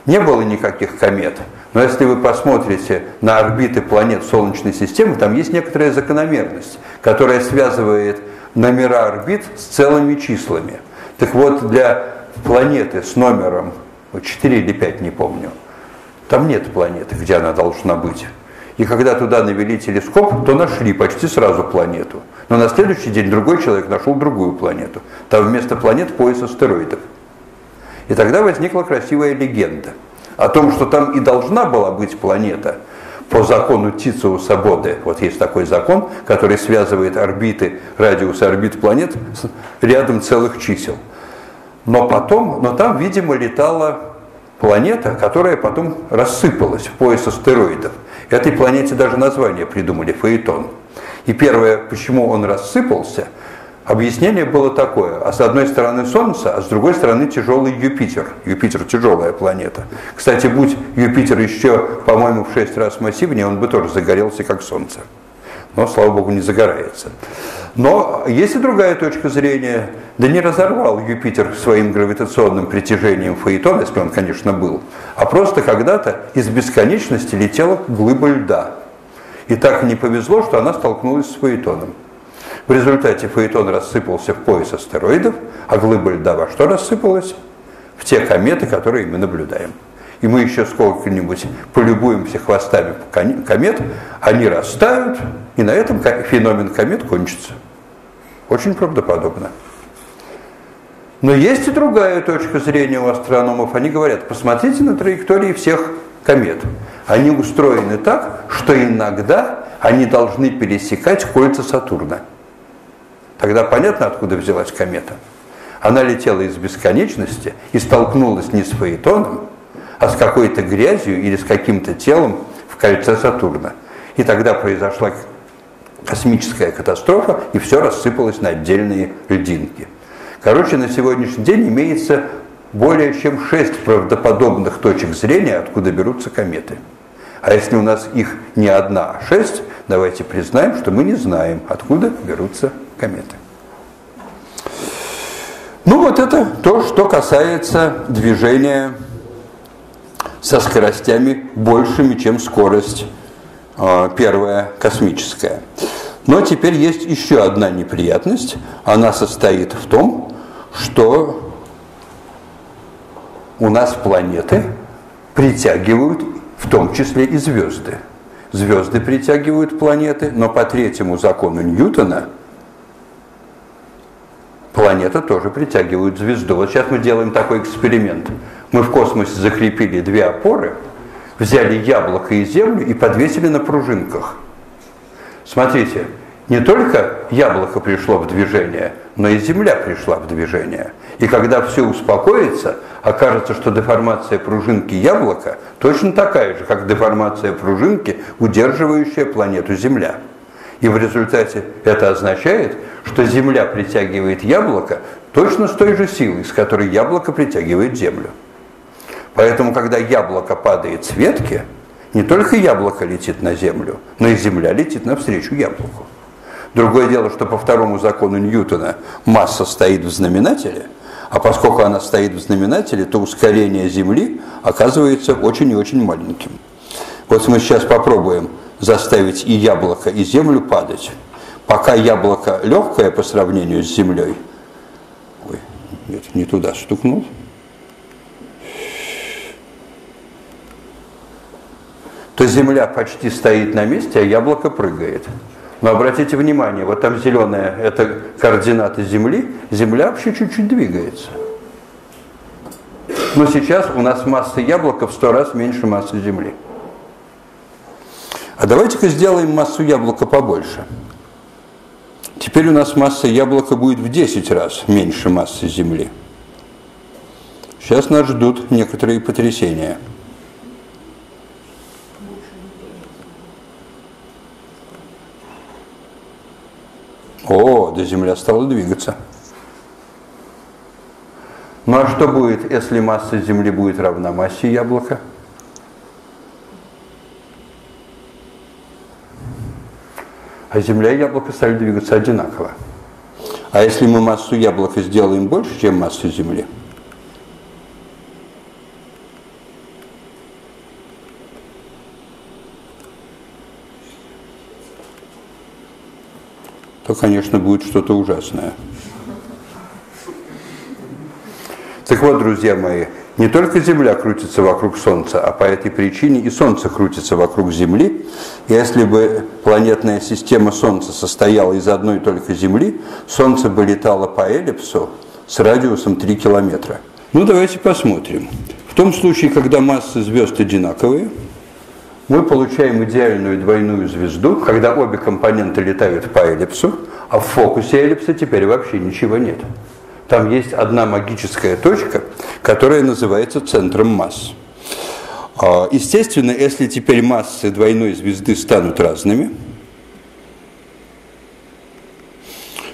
A: Не было никаких комет. Но если вы посмотрите на орбиты планет Солнечной системы, там есть некоторая закономерность, которая связывает номера орбит с целыми числами. Так вот, для планеты с номером 4 или 5, не помню, там нет планеты, где она должна быть. И когда туда навели телескоп, то нашли почти сразу планету. Но на следующий день другой человек нашел другую планету. Там вместо планет пояс астероидов. И тогда возникла красивая легенда о том, что там и должна была быть планета по закону Тициуса Боде. Вот есть такой закон, который связывает орбиты, радиус орбит планет с рядом целых чисел. Но потом, но там, видимо, летала планета, которая потом рассыпалась в пояс астероидов. Этой планете даже название придумали – Фаэтон. И первое, почему он рассыпался, объяснение было такое. А с одной стороны Солнце, а с другой стороны тяжелый Юпитер. Юпитер – тяжелая планета. Кстати, будь Юпитер еще, по-моему, в шесть раз массивнее, он бы тоже загорелся, как Солнце. Но, слава богу, не загорается. Но есть и другая точка зрения. Да не разорвал Юпитер своим гравитационным притяжением Фаэтон, если он, конечно, был, а просто когда-то из бесконечности летела глыба льда. И так не повезло, что она столкнулась с Фаэтоном. В результате Фаэтон рассыпался в пояс астероидов, а глыба льда во что рассыпалась? В те кометы, которые мы наблюдаем. И мы еще сколько-нибудь полюбуемся хвостами комет, они растают, и на этом феномен комет кончится. Очень правдоподобно. Но есть и другая точка зрения у астрономов. Они говорят, посмотрите на траектории всех комет. Они устроены так, что иногда они должны пересекать кольца Сатурна. Тогда понятно, откуда взялась комета. Она летела из бесконечности и столкнулась не с Фаэтоном, а с какой-то грязью или с каким-то телом в кольце Сатурна. И тогда произошла космическая катастрофа, и все рассыпалось на отдельные льдинки. Короче, на сегодняшний день имеется более чем шесть правдоподобных точек зрения, откуда берутся кометы. А если у нас их не одна, а шесть, давайте признаем, что мы не знаем, откуда берутся кометы. Ну вот это то, что касается движения со скоростями большими, чем скорость э, первая космическая. Но теперь есть еще одна неприятность. Она состоит в том, что у нас планеты притягивают в том числе и звезды. Звезды притягивают планеты, но по третьему закону Ньютона планета тоже притягивает звезду. Вот сейчас мы делаем такой эксперимент. Мы в космосе закрепили две опоры, взяли яблоко и землю и подвесили на пружинках. Смотрите, не только яблоко пришло в движение, но и земля пришла в движение. И когда все успокоится, окажется, что деформация пружинки яблока точно такая же, как деформация пружинки, удерживающая планету Земля. И в результате это означает, что Земля притягивает яблоко точно с той же силой, с которой яблоко притягивает Землю. Поэтому, когда яблоко падает с ветки, не только яблоко летит на Землю, но и Земля летит навстречу яблоку. Другое дело, что по второму закону Ньютона масса стоит в знаменателе, а поскольку она стоит в знаменателе, то ускорение Земли оказывается очень и очень маленьким. Вот мы сейчас попробуем заставить и яблоко, и Землю падать. Пока яблоко легкое по сравнению с Землей, ой, нет, не туда стукнул, то Земля почти стоит на месте, а яблоко прыгает. Но обратите внимание, вот там зеленая, это координаты Земли, Земля вообще чуть-чуть двигается. Но сейчас у нас масса яблока в сто раз меньше массы Земли. А давайте-ка сделаем массу яблока побольше. Теперь у нас масса яблока будет в 10 раз меньше массы Земли. Сейчас нас ждут некоторые потрясения. О, да Земля стала двигаться. Ну а что будет, если масса Земли будет равна массе яблока? А Земля и яблоко стали двигаться одинаково. А если мы массу яблока сделаем больше, чем массу Земли, то, конечно, будет что-то ужасное. Так вот, друзья мои, не только Земля крутится вокруг Солнца, а по этой причине и Солнце крутится вокруг Земли. Если бы планетная система Солнца состояла из одной только Земли, Солнце бы летало по эллипсу с радиусом 3 километра. Ну, давайте посмотрим. В том случае, когда массы звезд одинаковые, мы получаем идеальную двойную звезду, когда обе компоненты летают по эллипсу, а в фокусе эллипса теперь вообще ничего нет. Там есть одна магическая точка, которая называется центром масс. А, естественно, если теперь массы двойной звезды станут разными,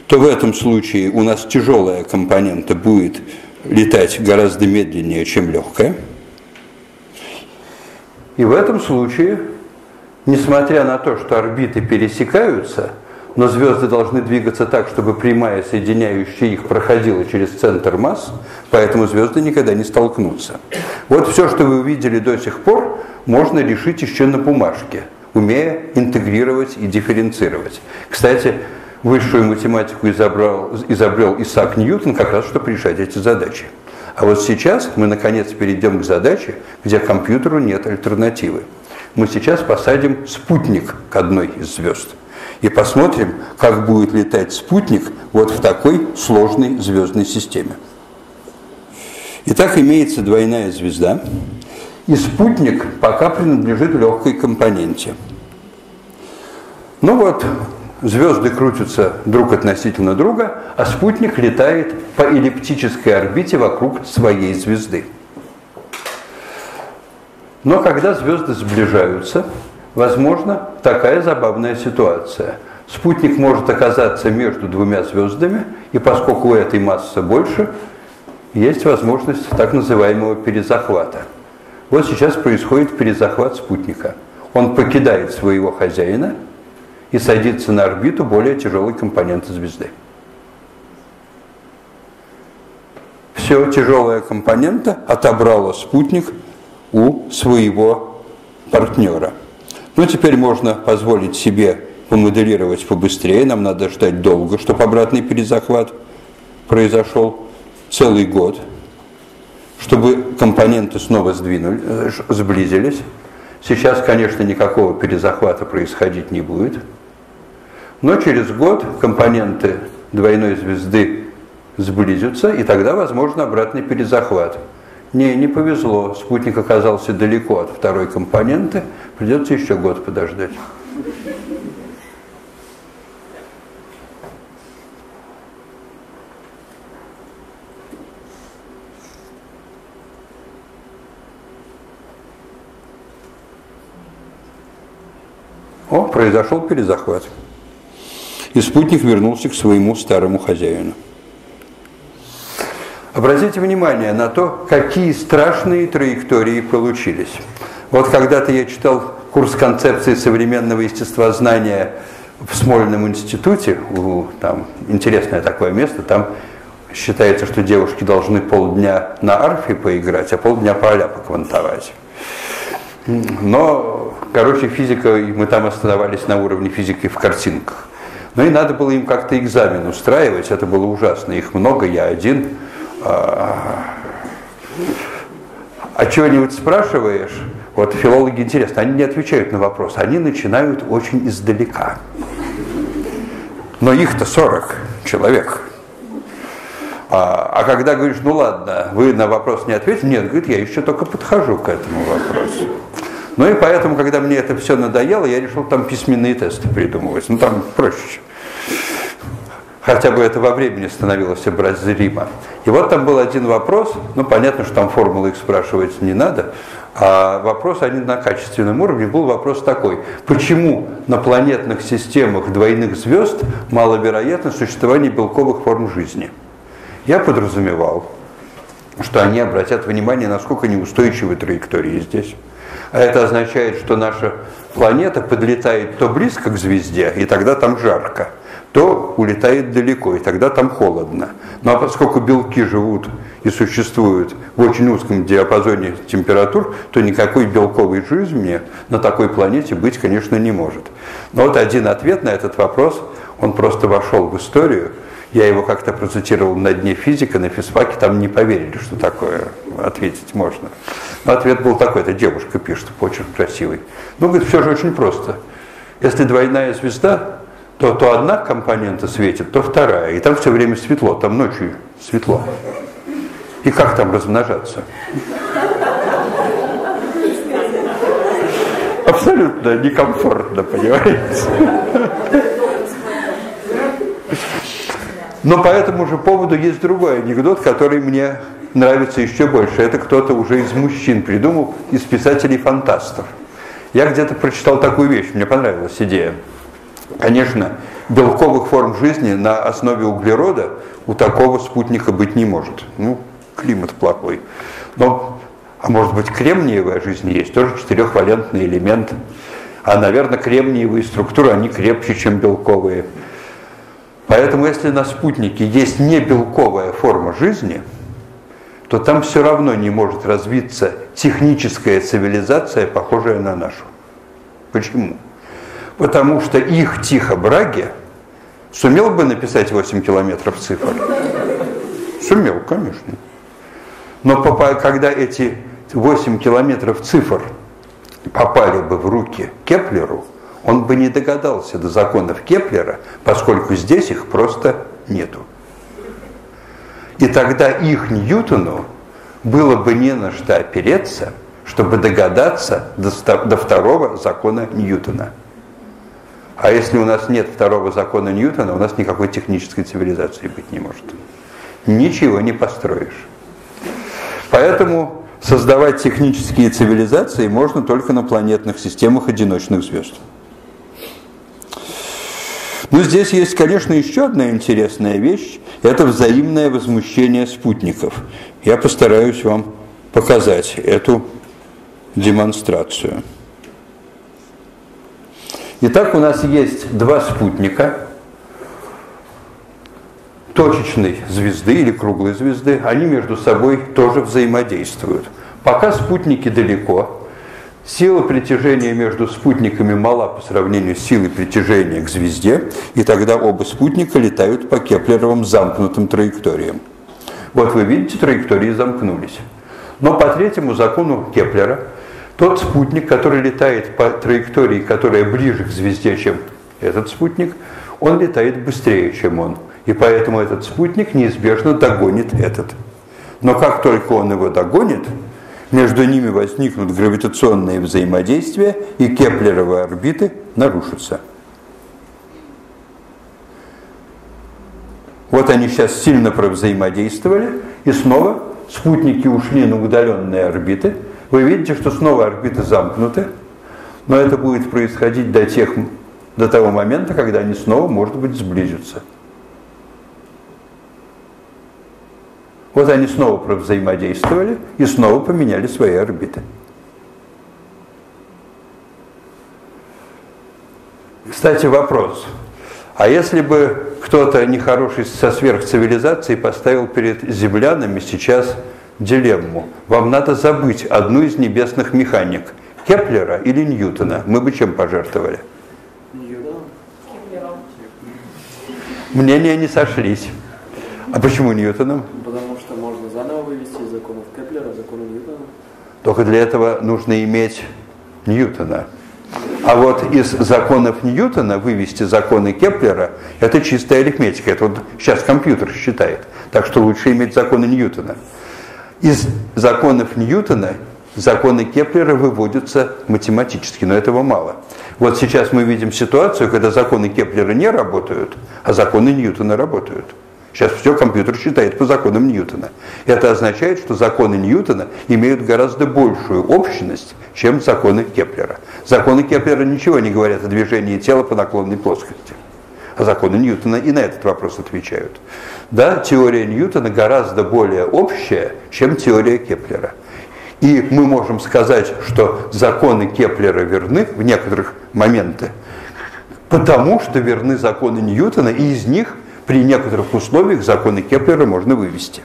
A: то в этом случае у нас тяжелая компонента будет летать гораздо медленнее, чем легкая. И в этом случае, несмотря на то, что орбиты пересекаются – но звезды должны двигаться так, чтобы прямая, соединяющая их, проходила через центр масс, поэтому звезды никогда не столкнутся. Вот все, что вы увидели до сих пор, можно решить еще на бумажке, умея интегрировать и дифференцировать. Кстати, высшую математику изобрел, изобрел Исаак Ньютон как раз, чтобы решать эти задачи. А вот сейчас мы наконец перейдем к задаче, где компьютеру нет альтернативы. Мы сейчас посадим спутник к одной из звезд – и посмотрим, как будет летать спутник вот в такой сложной звездной системе. Итак, имеется двойная звезда, и спутник пока принадлежит легкой компоненте. Ну вот, звезды крутятся друг относительно друга, а спутник летает по эллиптической орбите вокруг своей звезды. Но когда звезды сближаются, возможно такая забавная ситуация. Спутник может оказаться между двумя звездами, и поскольку у этой массы больше, есть возможность так называемого перезахвата. Вот сейчас происходит перезахват спутника. Он покидает своего хозяина и садится на орбиту более тяжелой компоненты звезды. Все, тяжелая компонента отобрала спутник у своего партнера – ну, теперь можно позволить себе помоделировать побыстрее. Нам надо ждать долго, чтобы обратный перезахват произошел целый год, чтобы компоненты снова сдвинули, э, сблизились. Сейчас, конечно, никакого перезахвата происходить не будет. Но через год компоненты двойной звезды сблизятся, и тогда возможно обратный перезахват. Не, не повезло. Спутник оказался далеко от второй компоненты. Придется еще год подождать. О, произошел перезахват. И спутник вернулся к своему старому хозяину. Обратите внимание на то, какие страшные траектории получились. Вот когда-то я читал курс концепции современного естествознания в Смольном институте, у, там интересное такое место, там считается, что девушки должны полдня на арфе поиграть, а полдня поля поквантовать. Но, короче, физика, мы там оставались на уровне физики в картинках. Ну и надо было им как-то экзамен устраивать, это было ужасно. Их много, я один – а, а чего-нибудь спрашиваешь, вот филологи интересно, они не отвечают на вопрос, они начинают очень издалека. Но их-то 40 человек. А, а когда говоришь, ну ладно, вы на вопрос не ответили, нет, говорит, я еще только подхожу к этому вопросу. Ну и поэтому, когда мне это все надоело, я решил там письменные тесты придумывать. Ну там проще хотя бы это во времени становилось образримо. И вот там был один вопрос, ну понятно, что там формулы их спрашивать не надо, а вопрос они на качественном уровне был вопрос такой, почему на планетных системах двойных звезд маловероятно существование белковых форм жизни? Я подразумевал, что они обратят внимание, насколько неустойчивы траектории здесь. А это означает, что наша планета подлетает то близко к звезде, и тогда там жарко, то улетает далеко, и тогда там холодно. Ну а поскольку белки живут и существуют в очень узком диапазоне температур, то никакой белковой жизни на такой планете быть, конечно, не может. Но вот один ответ на этот вопрос Он просто вошел в историю. Я его как-то процитировал на дне физика, на физфаке, там не поверили, что такое ответить можно. Но ответ был такой, это девушка пишет, почерк красивый. Ну, говорит, все же очень просто. Если двойная звезда, то, то одна компонента светит, то вторая. И там все время светло, там ночью светло. И как там размножаться? Абсолютно некомфортно, понимаете? Но по этому же поводу есть другой анекдот, который мне нравится еще больше. Это кто-то уже из мужчин придумал, из писателей-фантастов. Я где-то прочитал такую вещь, мне понравилась идея. Конечно, белковых форм жизни на основе углерода у такого спутника быть не может. Ну, климат плохой. Но, а может быть, кремниевая жизнь есть, тоже четырехвалентный элемент. А, наверное, кремниевые структуры, они крепче, чем белковые. Поэтому, если на спутнике есть не белковая форма жизни, то там все равно не может развиться техническая цивилизация, похожая на нашу. Почему? Потому что их Тихо Браге сумел бы написать 8 километров цифр? Сумел, конечно. Но когда эти 8 километров цифр попали бы в руки Кеплеру, он бы не догадался до законов Кеплера, поскольку здесь их просто нету. И тогда их Ньютону было бы не на что опереться, чтобы догадаться до, второго закона Ньютона. А если у нас нет второго закона Ньютона, у нас никакой технической цивилизации быть не может. Ничего не построишь. Поэтому создавать технические цивилизации можно только на планетных системах одиночных звезд. Но здесь есть, конечно, еще одна интересная вещь. Это взаимное возмущение спутников. Я постараюсь вам показать эту демонстрацию. Итак, у нас есть два спутника точечной звезды или круглой звезды. Они между собой тоже взаимодействуют. Пока спутники далеко, Сила притяжения между спутниками мала по сравнению с силой притяжения к звезде, и тогда оба спутника летают по Кеплеровым замкнутым траекториям. Вот вы видите, траектории замкнулись. Но по третьему закону Кеплера тот спутник, который летает по траектории, которая ближе к звезде, чем этот спутник, он летает быстрее, чем он. И поэтому этот спутник неизбежно догонит этот. Но как только он его догонит, между ними возникнут гравитационные взаимодействия, и Кеплеровые орбиты нарушатся. Вот они сейчас сильно провзаимодействовали, и снова спутники ушли на удаленные орбиты. Вы видите, что снова орбиты замкнуты, но это будет происходить до, тех, до того момента, когда они снова, может быть, сблизятся. Вот они снова взаимодействовали и снова поменяли свои орбиты. Кстати, вопрос. А если бы кто-то нехороший со сверхцивилизацией поставил перед землянами сейчас дилемму. Вам надо забыть одну из небесных механик. Кеплера или Ньютона. Мы бы чем пожертвовали? Мнения не сошлись. А почему Ньютоном? Только для этого нужно иметь Ньютона. А вот из законов Ньютона вывести законы Кеплера – это чистая арифметика. Это вот сейчас компьютер считает. Так что лучше иметь законы Ньютона. Из законов Ньютона законы Кеплера выводятся математически, но этого мало. Вот сейчас мы видим ситуацию, когда законы Кеплера не работают, а законы Ньютона работают. Сейчас все компьютер считает по законам Ньютона. Это означает, что законы Ньютона имеют гораздо большую общность, чем законы Кеплера. Законы Кеплера ничего не говорят о движении тела по наклонной плоскости. А законы Ньютона и на этот вопрос отвечают. Да, теория Ньютона гораздо более общая, чем теория Кеплера. И мы можем сказать, что законы Кеплера верны в некоторых моментах, потому что верны законы Ньютона, и из них при некоторых условиях законы Кеплера можно вывести.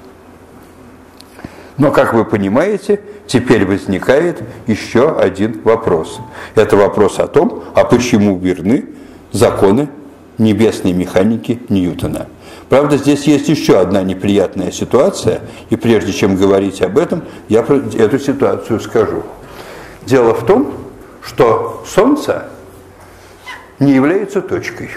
A: Но, как вы понимаете, теперь возникает еще один вопрос. Это вопрос о том, а почему верны законы небесной механики Ньютона. Правда, здесь есть еще одна неприятная ситуация, и прежде чем говорить об этом, я про эту ситуацию скажу. Дело в том, что Солнце не является точкой.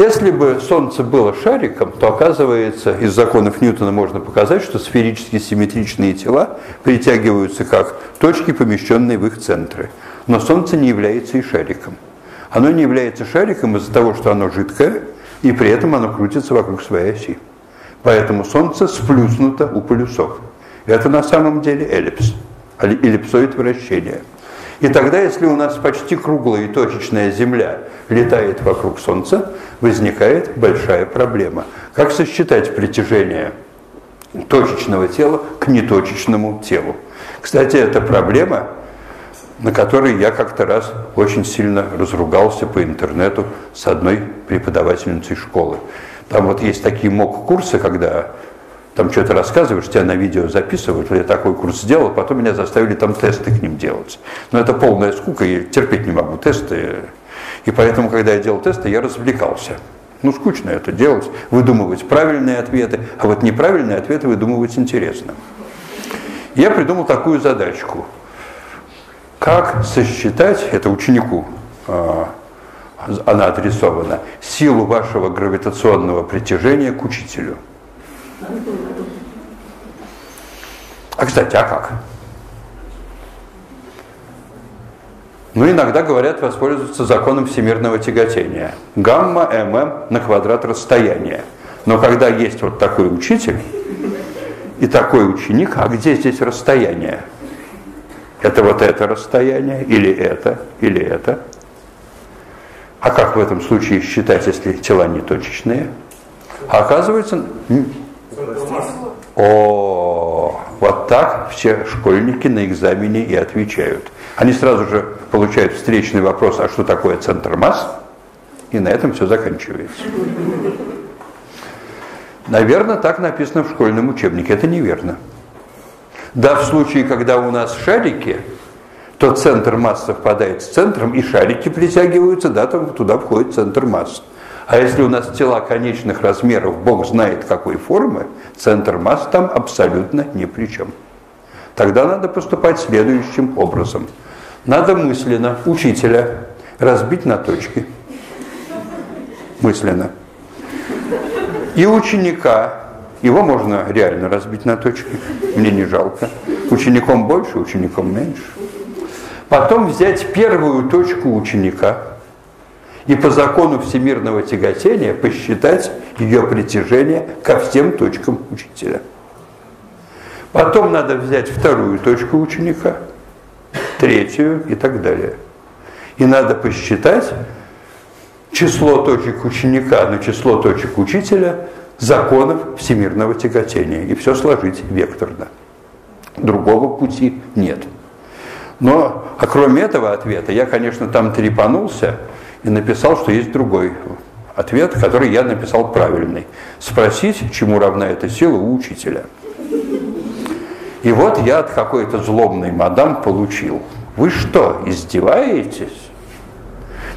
A: Если бы Солнце было шариком, то оказывается, из законов Ньютона можно показать, что сферически симметричные тела притягиваются как точки, помещенные в их центры. Но Солнце не является и шариком. Оно не является шариком из-за того, что оно жидкое, и при этом оно крутится вокруг своей оси. Поэтому Солнце сплюснуто у полюсов. Это на самом деле эллипс, эллипсоид вращения. И тогда, если у нас почти круглая и точечная Земля летает вокруг Солнца, возникает большая проблема. Как сосчитать притяжение точечного тела к неточечному телу? Кстати, это проблема, на которой я как-то раз очень сильно разругался по интернету с одной преподавательницей школы. Там вот есть такие мок-курсы, когда там что-то рассказываешь, тебя на видео записывают, я такой курс сделал, потом меня заставили там тесты к ним делать. Но это полная скука, я терпеть не могу тесты. И поэтому, когда я делал тесты, я развлекался. Ну, скучно это делать, выдумывать правильные ответы, а вот неправильные ответы выдумывать интересно. Я придумал такую задачку. Как сосчитать, это ученику а, она адресована, силу вашего гравитационного притяжения к учителю – а, кстати, а как? Ну, иногда говорят воспользоваться законом всемирного тяготения. Гамма ММ на квадрат расстояния. Но когда есть вот такой учитель и такой ученик, а где здесь расстояние? Это вот это расстояние, или это, или это? А как в этом случае считать, если тела не точечные? А оказывается, о, вот так все школьники на экзамене и отвечают. Они сразу же получают встречный вопрос, а что такое центр масс? И на этом все заканчивается. Наверное, так написано в школьном учебнике. Это неверно. Да, в случае, когда у нас шарики, то центр масс совпадает с центром, и шарики притягиваются, да, там туда входит центр масс. А если у нас тела конечных размеров, Бог знает какой формы, центр масс там абсолютно ни при чем. Тогда надо поступать следующим образом. Надо мысленно учителя разбить на точки. Мысленно. И ученика, его можно реально разбить на точки, мне не жалко. Учеником больше, учеником меньше. Потом взять первую точку ученика – и по закону всемирного тяготения посчитать ее притяжение ко всем точкам учителя. Потом надо взять вторую точку ученика, третью и так далее. И надо посчитать число точек ученика на число точек учителя законов всемирного тяготения. И все сложить векторно. Другого пути нет. Но, а кроме этого ответа, я, конечно, там трепанулся, и написал, что есть другой ответ, который я написал правильный. Спросить, чему равна эта сила у учителя. И вот я от какой-то злобной мадам получил. Вы что, издеваетесь?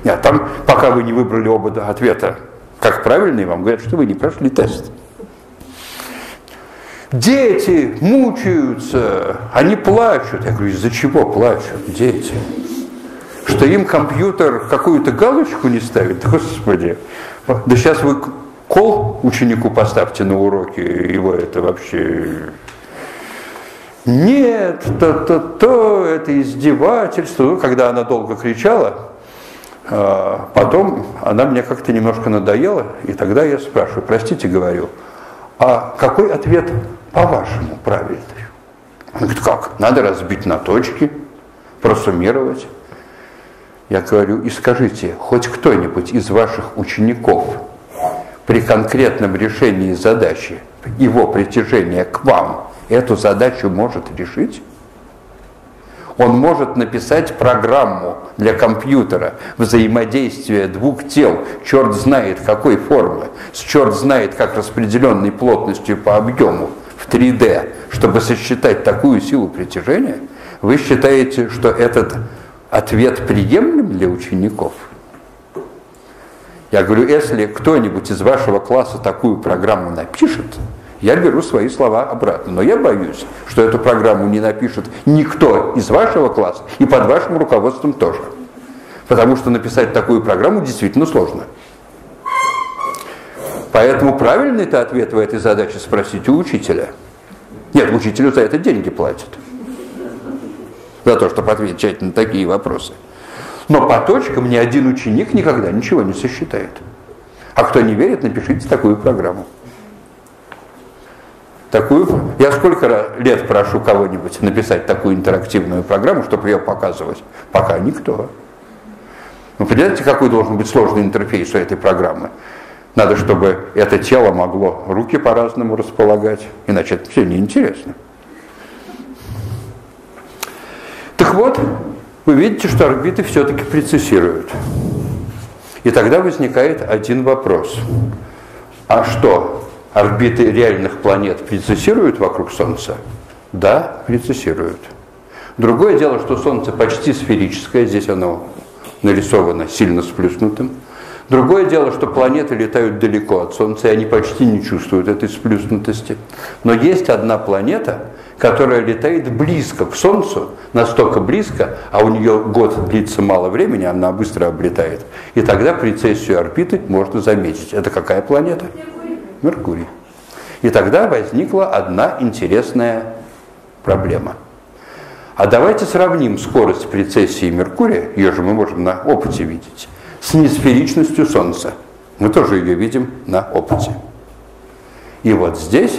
A: Нет, там, пока вы не выбрали оба ответа как правильный, вам говорят, что вы не прошли тест. Дети мучаются, они плачут. Я говорю, из-за чего плачут дети? Что им компьютер какую-то галочку не ставит, господи. Да сейчас вы кол ученику поставьте на уроке, его это вообще... Нет, то-то-то, это издевательство. Ну, когда она долго кричала, а, потом она мне как-то немножко надоела, и тогда я спрашиваю, простите, говорю, а какой ответ по-вашему правильный? Он говорит, как? Надо разбить на точки, просуммировать. Я говорю, и скажите, хоть кто-нибудь из ваших учеников при конкретном решении задачи, его притяжения к вам, эту задачу может решить? Он может написать программу для компьютера взаимодействия двух тел, черт знает какой формы, с черт знает как распределенной плотностью по объему в 3D, чтобы сосчитать такую силу притяжения? Вы считаете, что этот ответ приемлем для учеников? Я говорю, если кто-нибудь из вашего класса такую программу напишет, я беру свои слова обратно. Но я боюсь, что эту программу не напишет никто из вашего класса и под вашим руководством тоже. Потому что написать такую программу действительно сложно. Поэтому правильный-то ответ в этой задаче спросить у учителя. Нет, учителю за это деньги платят. За то, чтобы отвечать на такие вопросы. Но по точкам ни один ученик никогда ничего не сосчитает. А кто не верит, напишите такую программу. Такую, я сколько лет прошу кого-нибудь написать такую интерактивную программу, чтобы ее показывать? Пока никто. Вы понимаете, какой должен быть сложный интерфейс у этой программы? Надо, чтобы это тело могло руки по-разному располагать, иначе это все неинтересно. Вот, вы видите, что орбиты все-таки прецессируют. И тогда возникает один вопрос. А что, орбиты реальных планет прецессируют вокруг Солнца? Да, прецессируют. Другое дело, что Солнце почти сферическое, здесь оно нарисовано сильно сплюснутым. Другое дело, что планеты летают далеко от Солнца, и они почти не чувствуют этой сплюснутости. Но есть одна планета, которая летает близко к Солнцу, настолько близко, а у нее год длится мало времени, она быстро облетает. И тогда прецессию орбиты можно заметить. Это какая планета? Меркурий. И тогда возникла одна интересная проблема. А давайте сравним скорость прецессии Меркурия, ее же мы можем на опыте видеть, с несферичностью Солнца. Мы тоже ее видим на опыте. И вот здесь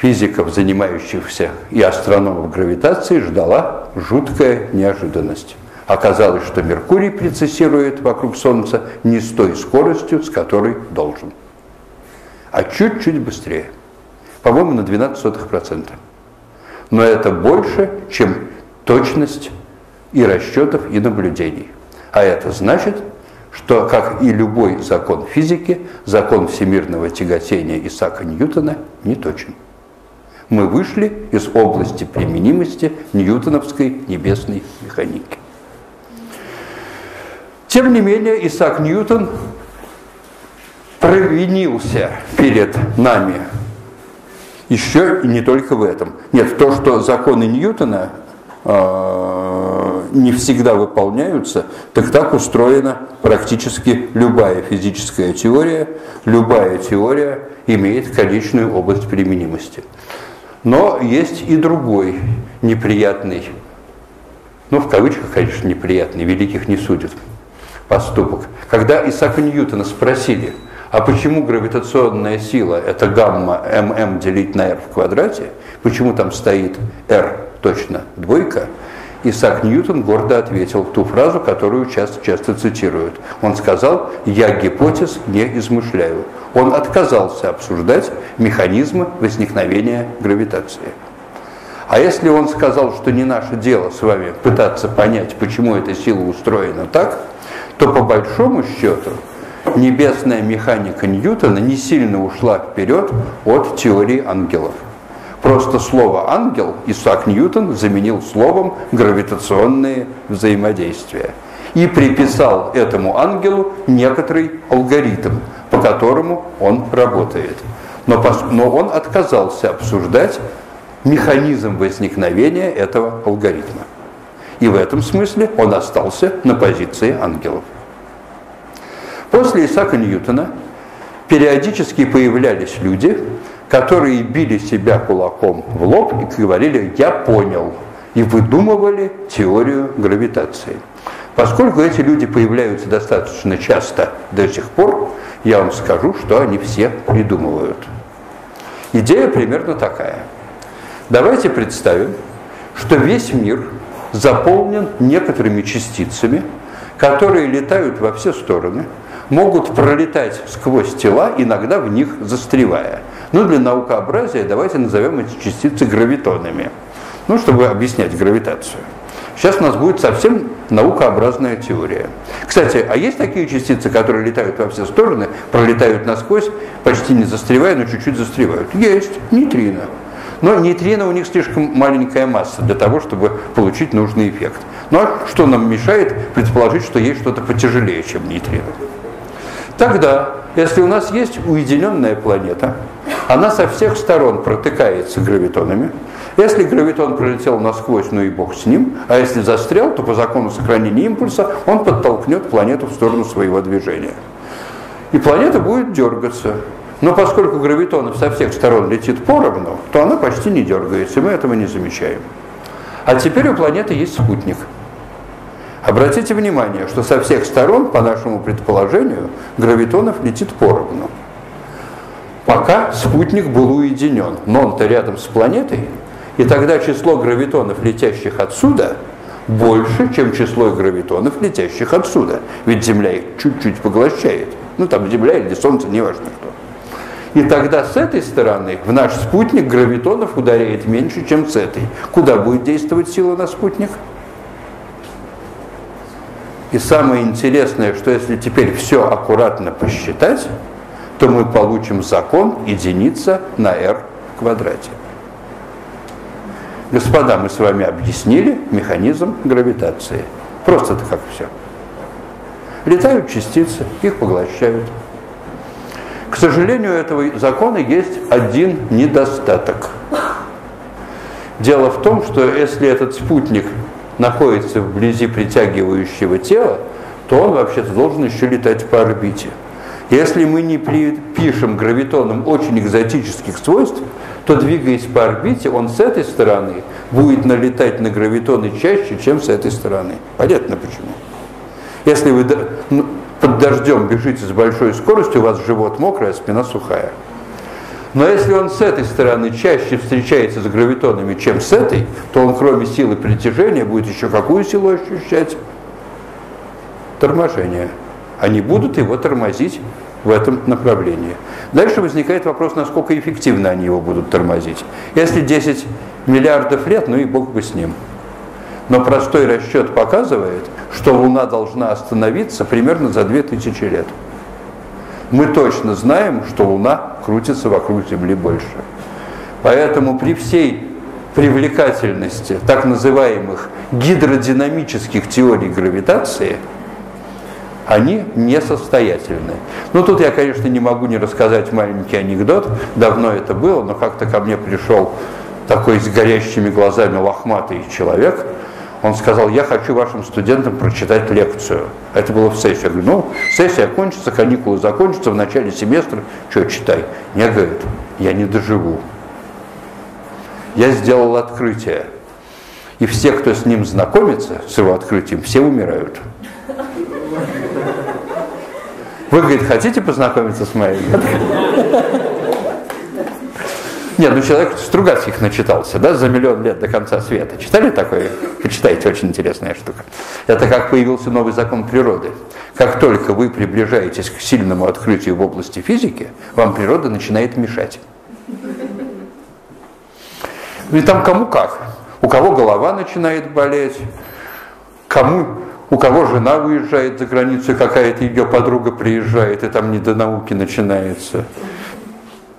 A: физиков, занимающихся и астрономов гравитацией, ждала жуткая неожиданность. Оказалось, что Меркурий прецессирует вокруг Солнца не с той скоростью, с которой должен, а чуть-чуть быстрее. По-моему, на 12%. Но это больше, чем точность и расчетов, и наблюдений. А это значит, что, как и любой закон физики, закон всемирного тяготения Исаака Ньютона не точен мы вышли из области применимости ньютоновской небесной механики. Тем не менее, Исаак Ньютон провинился перед нами еще и не только в этом. Нет, то, что законы Ньютона э, не всегда выполняются, так так устроена практически любая физическая теория. Любая теория имеет конечную область применимости. Но есть и другой неприятный, ну в кавычках, конечно, неприятный, великих не судят, поступок. Когда Исаака Ньютона спросили, а почему гравитационная сила это гамма ММ делить на r в квадрате, почему там стоит r точно двойка, Исаак Ньютон гордо ответил ту фразу, которую часто-часто цитируют. Он сказал, я гипотез не измышляю. Он отказался обсуждать механизмы возникновения гравитации. А если он сказал, что не наше дело с вами пытаться понять, почему эта сила устроена так, то по большому счету небесная механика Ньютона не сильно ушла вперед от теории ангелов. Просто слово «ангел» Исаак Ньютон заменил словом «гравитационные взаимодействия» и приписал этому ангелу некоторый алгоритм, по которому он работает. Но, но он отказался обсуждать механизм возникновения этого алгоритма. И в этом смысле он остался на позиции ангелов. После Исаака Ньютона периодически появлялись люди, которые били себя кулаком в лоб и говорили «я понял», и выдумывали теорию гравитации. Поскольку эти люди появляются достаточно часто до сих пор, я вам скажу, что они все придумывают. Идея примерно такая. Давайте представим, что весь мир заполнен некоторыми частицами, которые летают во все стороны, могут пролетать сквозь тела, иногда в них застревая – ну, для наукообразия давайте назовем эти частицы гравитонами, ну, чтобы объяснять гравитацию. Сейчас у нас будет совсем наукообразная теория. Кстати, а есть такие частицы, которые летают во все стороны, пролетают насквозь, почти не застревая, но чуть-чуть застревают? Есть, нейтрино. Но нейтрино у них слишком маленькая масса для того, чтобы получить нужный эффект. Ну а что нам мешает предположить, что есть что-то потяжелее, чем нейтрино? Тогда, если у нас есть уединенная планета, она со всех сторон протыкается гравитонами. Если гравитон пролетел насквозь, ну и бог с ним, а если застрял, то по закону сохранения импульса он подтолкнет планету в сторону своего движения. И планета будет дергаться. Но поскольку гравитонов со всех сторон летит поровну, то она почти не дергается, и мы этого не замечаем. А теперь у планеты есть спутник. Обратите внимание, что со всех сторон, по нашему предположению, гравитонов летит поровну. Пока спутник был уединен, но он-то рядом с планетой, и тогда число гравитонов, летящих отсюда, больше, чем число гравитонов, летящих отсюда. Ведь Земля их чуть-чуть поглощает. Ну там Земля или Солнце, неважно кто. И тогда с этой стороны в наш спутник гравитонов ударяет меньше, чем с этой. Куда будет действовать сила на спутник? И самое интересное, что если теперь все аккуратно посчитать, то мы получим закон единица на r в квадрате. Господа, мы с вами объяснили механизм гравитации. Просто-то как все. Летают частицы, их поглощают. К сожалению, у этого закона есть один недостаток. Дело в том, что если этот спутник находится вблизи притягивающего тела, то он вообще-то должен еще летать по орбите. Если мы не припишем гравитонам очень экзотических свойств, то двигаясь по орбите, он с этой стороны будет налетать на гравитоны чаще, чем с этой стороны. Понятно почему? Если вы ну, под дождем бежите с большой скоростью, у вас живот мокрый, а спина сухая. Но если он с этой стороны чаще встречается с гравитонами, чем с этой, то он кроме силы притяжения будет еще какую силу ощущать? Торможение. Они будут его тормозить в этом направлении. Дальше возникает вопрос, насколько эффективно они его будут тормозить. Если 10 миллиардов лет, ну и бог бы с ним. Но простой расчет показывает, что Луна должна остановиться примерно за 2000 лет. Мы точно знаем, что Луна крутится вокруг Земли больше. Поэтому при всей привлекательности так называемых гидродинамических теорий гравитации они несостоятельны. Ну тут я, конечно, не могу не рассказать маленький анекдот, давно это было, но как-то ко мне пришел такой с горящими глазами лохматый человек, он сказал, я хочу вашим студентам прочитать лекцию. Это было в сессии. Я говорю, ну, сессия кончится, каникулы закончатся, в начале семестра, что читай? Мне говорит, я не доживу. Я сделал открытие. И все, кто с ним знакомится, с его открытием, все умирают. Вы, говорит, хотите познакомиться с моей? Нет, ну человек Стругацких начитался, да, за миллион лет до конца света. Читали такое? Почитайте, очень интересная штука. Это как появился новый закон природы. Как только вы приближаетесь к сильному открытию в области физики, вам природа начинает мешать. И там кому как. У кого голова начинает болеть, кому у кого жена уезжает за границу, какая-то ее подруга приезжает, и там не до науки начинается.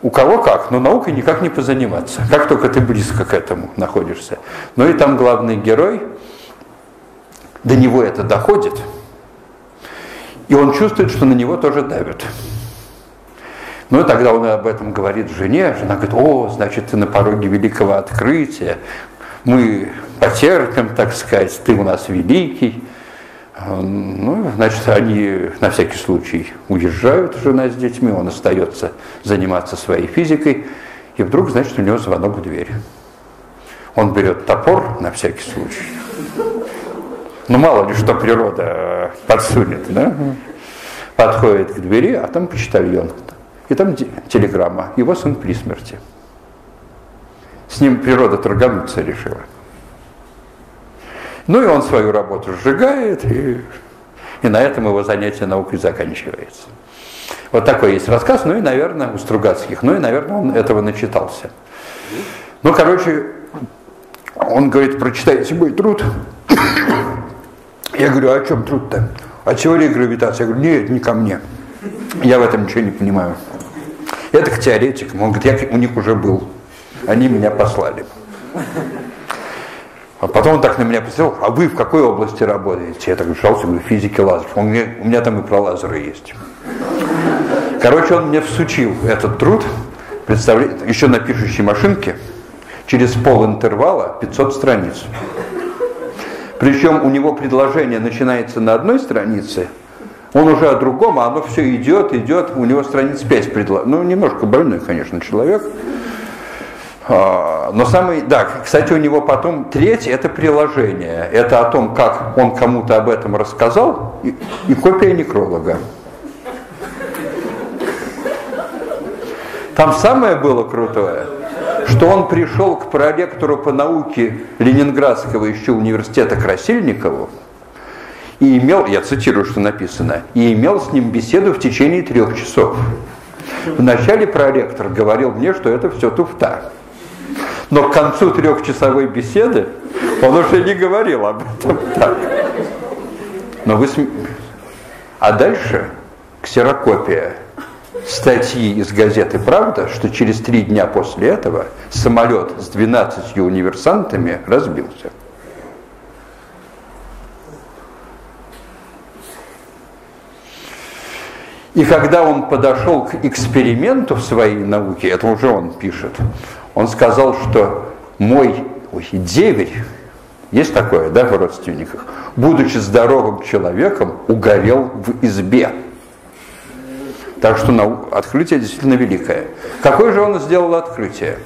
A: У кого как, но наукой никак не позаниматься, как только ты близко к этому находишься. Ну и там главный герой, до него это доходит, и он чувствует, что на него тоже давят. Ну и тогда он об этом говорит жене, жена говорит, о, значит, ты на пороге великого открытия, мы потерпим, так сказать, ты у нас великий. Ну, значит, они на всякий случай уезжают, жена с детьми, он остается заниматься своей физикой, и вдруг, значит, у него звонок в дверь. Он берет топор на всякий случай. Ну, мало ли что природа подсунет, да? Подходит к двери, а там почтальон. И там телеграмма. Его сын при смерти. С ним природа торгануться решила. Ну и он свою работу сжигает, и, и на этом его занятие наукой заканчивается. Вот такой есть рассказ, ну и, наверное, у Стругацких, ну и, наверное, он этого начитался. Ну, короче, он говорит, прочитайте мой труд. Я говорю, а о чем труд-то? О теории гравитации. Я говорю, нет, не ко мне. Я в этом ничего не понимаю. Это к теоретикам. Он говорит, я у них уже был. Они меня послали. А потом он так на меня посмотрел, а вы в какой области работаете? Я так жался, говорю, физики лазеров. Он мне, у меня там и про лазеры есть. Короче, он мне всучил этот труд, представляете, еще на пишущей машинке, через пол интервала 500 страниц. Причем у него предложение начинается на одной странице, он уже о другом, а оно все идет, идет, у него страниц 5 предложений. Ну, немножко больной, конечно, человек. А, но самый, да, кстати, у него потом третье, это приложение. Это о том, как он кому-то об этом рассказал, и, и копия некролога. Там самое было крутое, что он пришел к проректору по науке Ленинградского еще университета Красильникову, и имел, я цитирую, что написано, и имел с ним беседу в течение трех часов. Вначале проректор говорил мне, что это все туфта. Но к концу трехчасовой беседы он уже не говорил об этом так. Но вы см... А дальше ксерокопия статьи из газеты «Правда», что через три дня после этого самолет с 12 универсантами разбился. И когда он подошел к эксперименту в своей науке, это уже он пишет, он сказал, что мой ой, деверь, есть такое, да, в родственниках, будучи здоровым человеком, угорел в избе. Так что открытие действительно великое. Какое же он сделал открытие?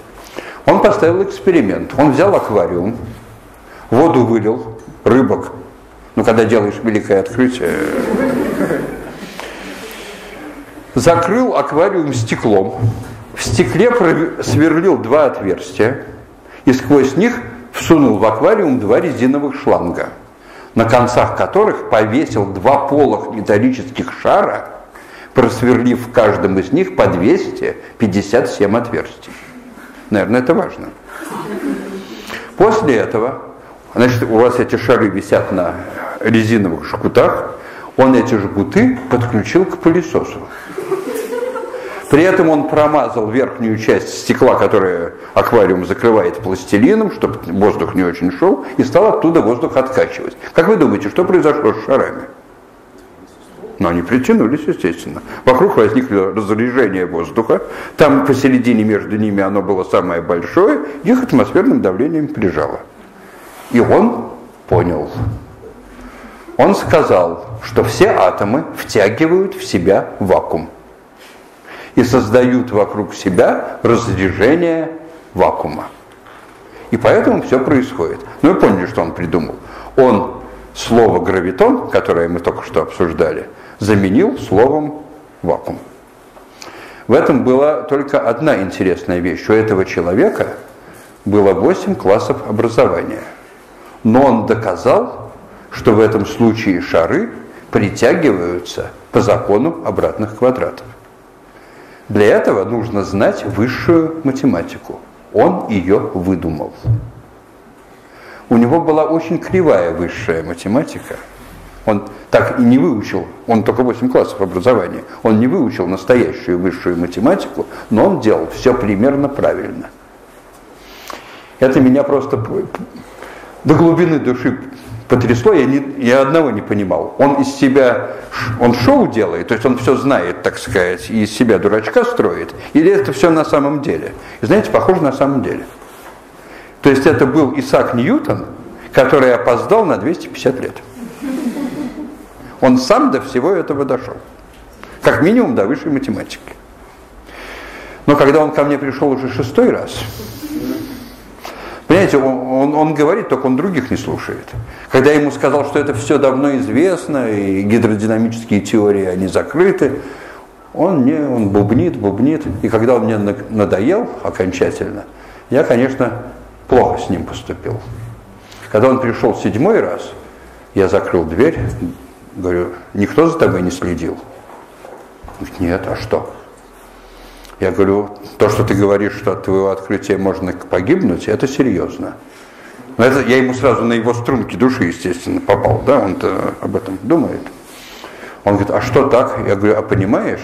A: Он поставил эксперимент. Он взял аквариум, воду вылил, рыбок. Ну, когда делаешь великое открытие, закрыл аквариум стеклом, в стекле сверлил два отверстия и сквозь них всунул в аквариум два резиновых шланга, на концах которых повесил два полых металлических шара, просверлив в каждом из них по 257 отверстий. Наверное, это важно. После этого, значит, у вас эти шары висят на резиновых жгутах, он эти жгуты подключил к пылесосу. При этом он промазал верхнюю часть стекла, которая аквариум закрывает пластилином, чтобы воздух не очень шел, и стал оттуда воздух откачивать. Как вы думаете, что произошло с шарами? Но они притянулись, естественно. Вокруг возникло разрежение воздуха. Там посередине между ними оно было самое большое, их атмосферным давлением прижало. И он понял. Он сказал, что все атомы втягивают в себя вакуум и создают вокруг себя разрежение вакуума. И поэтому все происходит. Ну, вы поняли, что он придумал. Он слово гравитон, которое мы только что обсуждали, заменил словом вакуум. В этом была только одна интересная вещь. У этого человека было 8 классов образования. Но он доказал, что в этом случае шары притягиваются по закону обратных квадратов. Для этого нужно знать высшую математику. Он ее выдумал. У него была очень кривая высшая математика. Он так и не выучил, он только 8 классов образования, он не выучил настоящую высшую математику, но он делал все примерно правильно. Это меня просто до глубины души потрясло, я, не, я одного не понимал. Он из себя, он шоу делает, то есть он все знает, так сказать, и из себя дурачка строит, или это все на самом деле? И знаете, похоже на самом деле. То есть это был Исаак Ньютон, который опоздал на 250 лет. Он сам до всего этого дошел. Как минимум до высшей математики. Но когда он ко мне пришел уже шестой раз, Понимаете, он, он, он говорит, только он других не слушает. Когда я ему сказал, что это все давно известно, и гидродинамические теории, они закрыты, он не, он бубнит, бубнит. И когда он мне надоел окончательно, я, конечно, плохо с ним поступил. Когда он пришел седьмой раз, я закрыл дверь, говорю, никто за тобой не следил? Говорит, нет, а что? Я говорю, то, что ты говоришь, что от твоего открытия можно погибнуть, это серьезно. Но это я ему сразу на его струнки души, естественно, попал, да, он-то об этом думает. Он говорит, а что так? Я говорю, а понимаешь,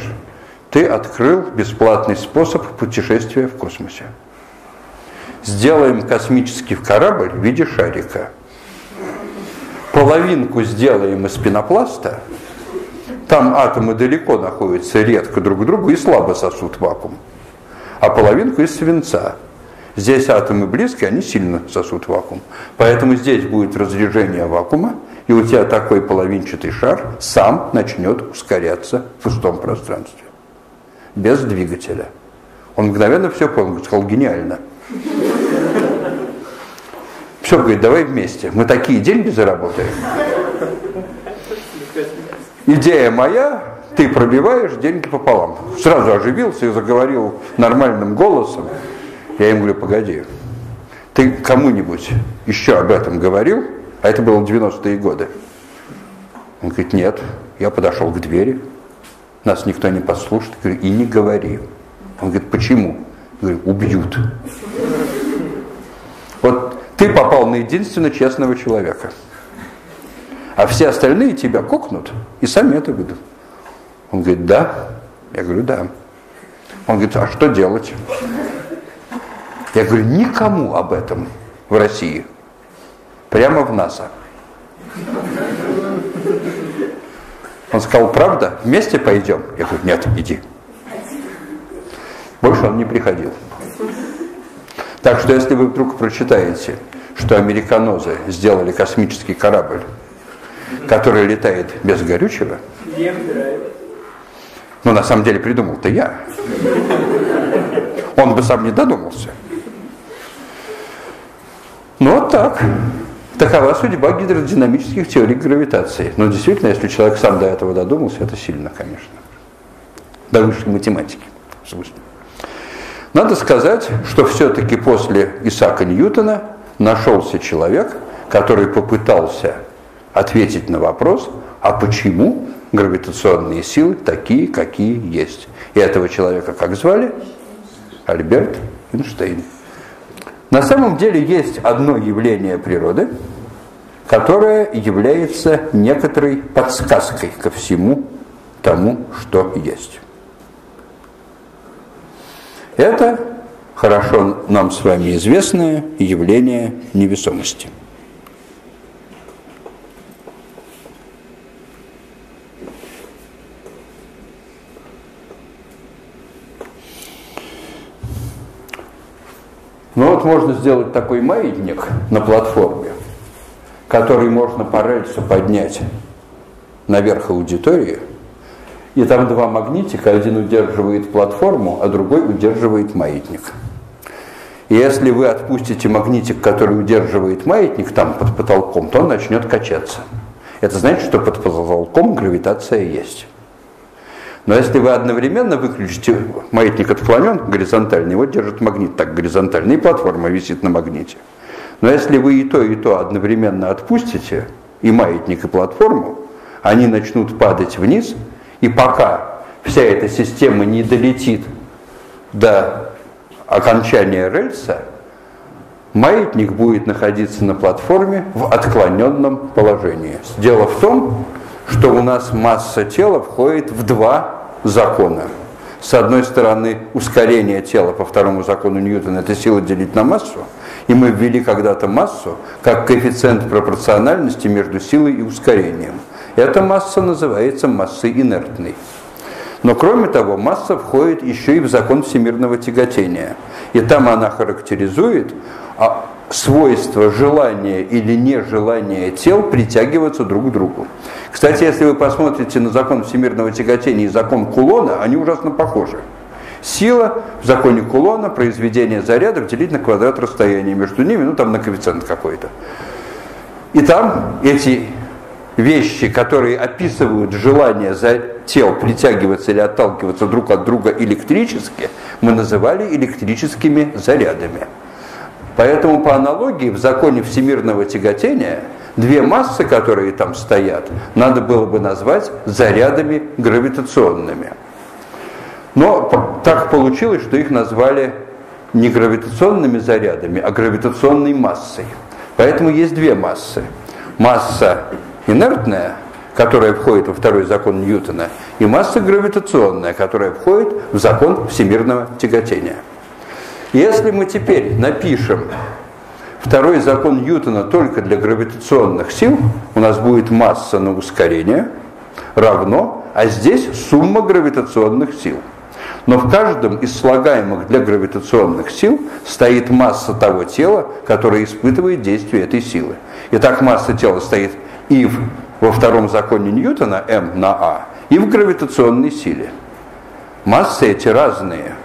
A: ты открыл бесплатный способ путешествия в космосе. сделаем космический корабль в виде шарика. Половинку сделаем из пенопласта, там атомы далеко находятся, редко друг к другу и слабо сосут вакуум. А половинку из свинца. Здесь атомы близкие, они сильно сосут вакуум. Поэтому здесь будет разрежение вакуума, и у тебя такой половинчатый шар сам начнет ускоряться в пустом пространстве. Без двигателя. Он мгновенно все понял, сказал, гениально. Все, говорит, давай вместе. Мы такие деньги заработаем. Идея моя, ты пробиваешь деньги пополам. Сразу оживился и заговорил нормальным голосом. Я им говорю, погоди, ты кому-нибудь еще об этом говорил? А это было 90-е годы. Он говорит, нет. Я подошел к двери, нас никто не послушает. Я говорю, и не говори. Он говорит, почему? Я говорю, убьют. Вот ты попал на единственно честного человека. А все остальные тебя кокнут и сами это выйдут. Он говорит, да. Я говорю, да. Он говорит, а что делать? Я говорю, никому об этом в России. Прямо в НАСА. Он сказал, правда, вместе пойдем? Я говорю, нет, иди. Больше он не приходил. Так что если вы вдруг прочитаете, что американозы сделали космический корабль, который летает без горючего, ну на самом деле придумал-то я. Он бы сам не додумался. Ну вот так. Такова судьба гидродинамических теорий гравитации. Но действительно, если человек сам до этого додумался, это сильно, конечно. До высшей математики. В смысле. Надо сказать, что все-таки после Исаака Ньютона нашелся человек, который попытался ответить на вопрос, а почему гравитационные силы такие, какие есть. И этого человека как звали? Альберт Эйнштейн. На самом деле есть одно явление природы, которое является некоторой подсказкой ко всему тому, что есть. Это хорошо нам с вами известное явление невесомости. Ну вот можно сделать такой маятник на платформе, который можно по рельсу поднять наверх аудитории – и там два магнитика, один удерживает платформу, а другой удерживает маятник. И если вы отпустите магнитик, который удерживает маятник там под потолком, то он начнет качаться. Это значит, что под потолком гравитация есть. Но если вы одновременно выключите, маятник отклонен горизонтально, его держит магнит так горизонтально, и платформа висит на магните. Но если вы и то, и то одновременно отпустите, и маятник, и платформу, они начнут падать вниз – и пока вся эта система не долетит до окончания рельса, маятник будет находиться на платформе в отклоненном положении. Дело в том, что у нас масса тела входит в два закона. С одной стороны, ускорение тела по второму закону Ньютона – это сила делить на массу. И мы ввели когда-то массу как коэффициент пропорциональности между силой и ускорением – эта масса называется массой инертной. Но кроме того, масса входит еще и в закон всемирного тяготения. И там она характеризует а, свойство желания или нежелания тел притягиваться друг к другу. Кстати, если вы посмотрите на закон всемирного тяготения и закон Кулона, они ужасно похожи. Сила в законе Кулона, произведение зарядов делить на квадрат расстояния между ними, ну там на коэффициент какой-то. И там эти вещи, которые описывают желание за тел притягиваться или отталкиваться друг от друга электрически, мы называли электрическими зарядами. Поэтому по аналогии в законе всемирного тяготения две массы, которые там стоят, надо было бы назвать зарядами гравитационными. Но так получилось, что их назвали не гравитационными зарядами, а гравитационной массой. Поэтому есть две массы. Масса инертная, которая входит во второй закон Ньютона, и масса гравитационная, которая входит в закон всемирного тяготения. Если мы теперь напишем второй закон Ньютона только для гравитационных сил, у нас будет масса на ускорение равно, а здесь сумма гравитационных сил. Но в каждом из слагаемых для гравитационных сил стоит масса того тела, которое испытывает действие этой силы. Итак, масса тела стоит и в, во втором законе Ньютона, m на a, и в гравитационной силе. Массы эти разные.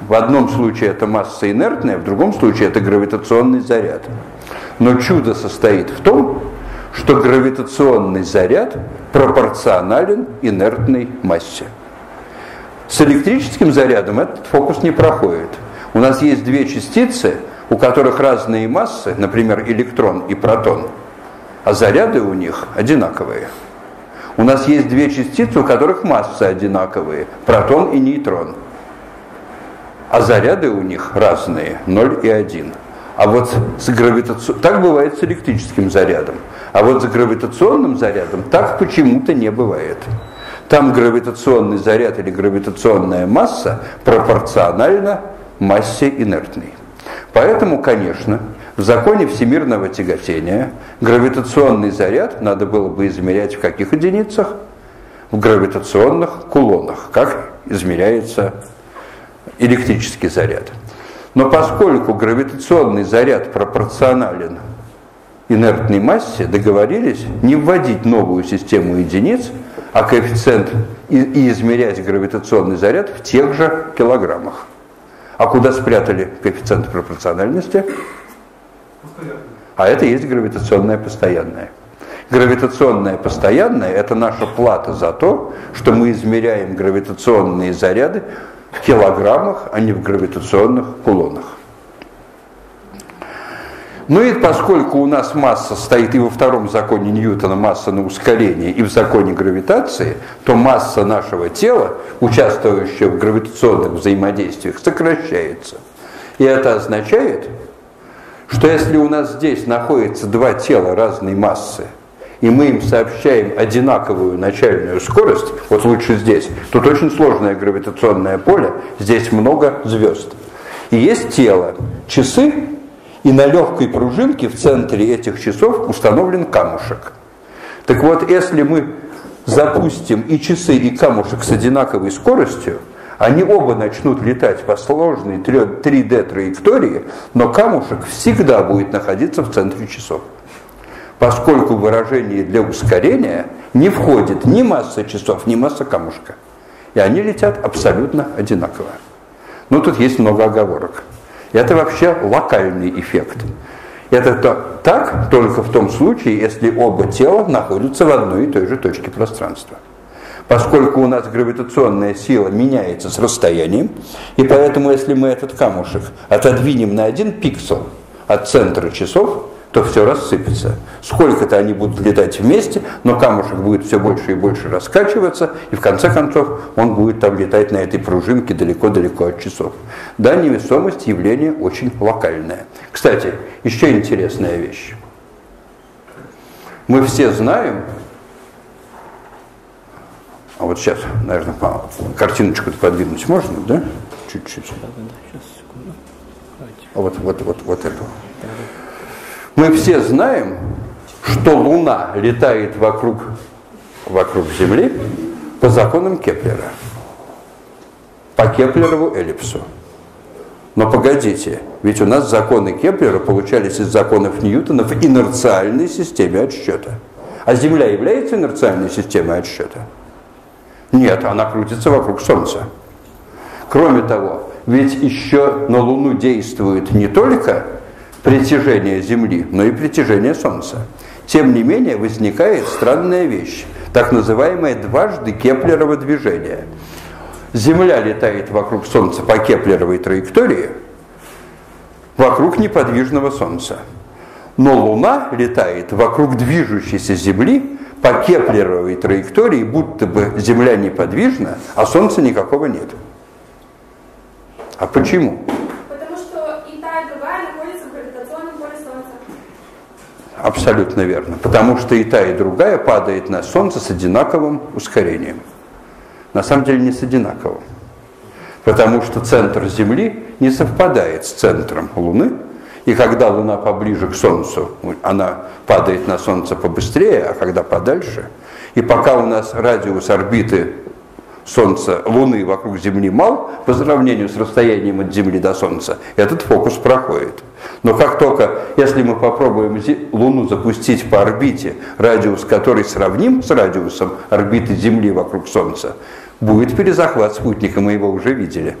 A: В одном случае это масса инертная, в другом случае это гравитационный заряд. Но чудо состоит в том, что гравитационный заряд пропорционален инертной массе. С электрическим зарядом этот фокус не проходит. У нас есть две частицы, у которых разные массы, например, электрон и протон, а заряды у них одинаковые. У нас есть две частицы, у которых массы одинаковые, протон и нейтрон. А заряды у них разные, 0 и 1. А вот с гравитационным... Так бывает с электрическим зарядом. А вот с гравитационным зарядом так почему-то не бывает. Там гравитационный заряд или гравитационная масса пропорциональна массе инертной. Поэтому, конечно, в законе всемирного тяготения гравитационный заряд надо было бы измерять в каких единицах? В гравитационных кулонах, как измеряется электрический заряд. Но поскольку гравитационный заряд пропорционален инертной массе, договорились не вводить новую систему единиц, а коэффициент и, и измерять гравитационный заряд в тех же килограммах. А куда спрятали коэффициент пропорциональности? А это есть гравитационное постоянное. Гравитационное постоянное – это наша плата за то, что мы измеряем гравитационные заряды килограммах, а не в гравитационных кулонах. Ну и поскольку у нас масса стоит и во втором законе Ньютона масса на ускорение, и в законе гравитации, то масса нашего тела, участвующего в гравитационных взаимодействиях, сокращается. И это означает, что если у нас здесь находятся два тела разной массы, и мы им сообщаем одинаковую начальную скорость, вот лучше здесь, тут очень сложное гравитационное поле, здесь много звезд. И есть тело, часы, и на легкой пружинке в центре этих часов установлен камушек. Так вот, если мы запустим и часы, и камушек с одинаковой скоростью, они оба начнут летать по сложной 3D траектории, но камушек всегда будет находиться в центре часов. Поскольку выражение для ускорения не входит ни масса часов, ни масса камушка. И они летят абсолютно одинаково. Но тут есть много оговорок. Это вообще локальный эффект. Это то, так только в том случае, если оба тела находятся в одной и той же точке пространства. Поскольку у нас гравитационная сила меняется с расстоянием, и поэтому если мы этот камушек отодвинем на один пиксел от центра часов, то все рассыпется. Сколько-то они будут летать вместе, но камушек будет все больше и больше раскачиваться, и в конце концов он будет там летать на этой пружинке далеко-далеко от часов. Да, невесомость явление очень локальное. Кстати, еще интересная вещь. Мы все знаем, а вот сейчас, наверное, картиночку подвинуть можно, да? Чуть-чуть. А вот, вот, вот, вот эту. Мы все знаем, что Луна летает вокруг, вокруг Земли по законам Кеплера, по Кеплерову эллипсу. Но погодите, ведь у нас законы Кеплера получались из законов Ньютона в инерциальной системе отсчета. А Земля является инерциальной системой отсчета? Нет, она крутится вокруг Солнца. Кроме того, ведь еще на Луну действует не только притяжение Земли, но и притяжение Солнца. Тем не менее возникает странная вещь, так называемое дважды Кеплерово движение. Земля летает вокруг Солнца по Кеплеровой траектории, вокруг неподвижного Солнца. Но Луна летает вокруг движущейся Земли по Кеплеровой траектории, будто бы Земля неподвижна, а Солнца никакого нет. А почему? Абсолютно верно. Потому что и та, и другая падает на Солнце с одинаковым ускорением. На самом деле не с одинаковым. Потому что центр Земли не совпадает с центром Луны, и когда Луна поближе к Солнцу, она падает на Солнце побыстрее, а когда подальше. И пока у нас радиус орбиты Солнца, Луны вокруг Земли мал по сравнению с расстоянием от Земли до Солнца, этот фокус проходит. Но как только, если мы попробуем Луну запустить по орбите, радиус которой сравним с радиусом орбиты Земли вокруг Солнца, будет перезахват спутника, мы его уже видели.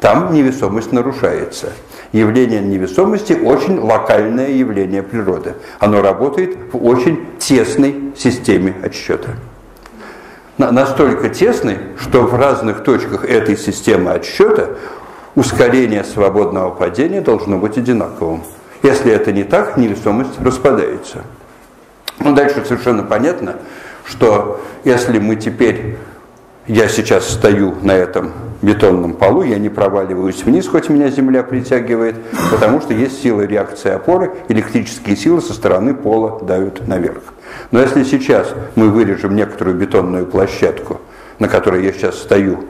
A: Там невесомость нарушается. Явление невесомости очень локальное явление природы. Оно работает в очень тесной системе отсчета. Настолько тесной, что в разных точках этой системы отсчета ускорение свободного падения должно быть одинаковым. Если это не так, невесомость распадается. Ну, дальше совершенно понятно, что если мы теперь, я сейчас стою на этом бетонном полу, я не проваливаюсь вниз, хоть меня земля притягивает, потому что есть сила реакции опоры, электрические силы со стороны пола давят наверх. Но если сейчас мы вырежем некоторую бетонную площадку, на которой я сейчас стою,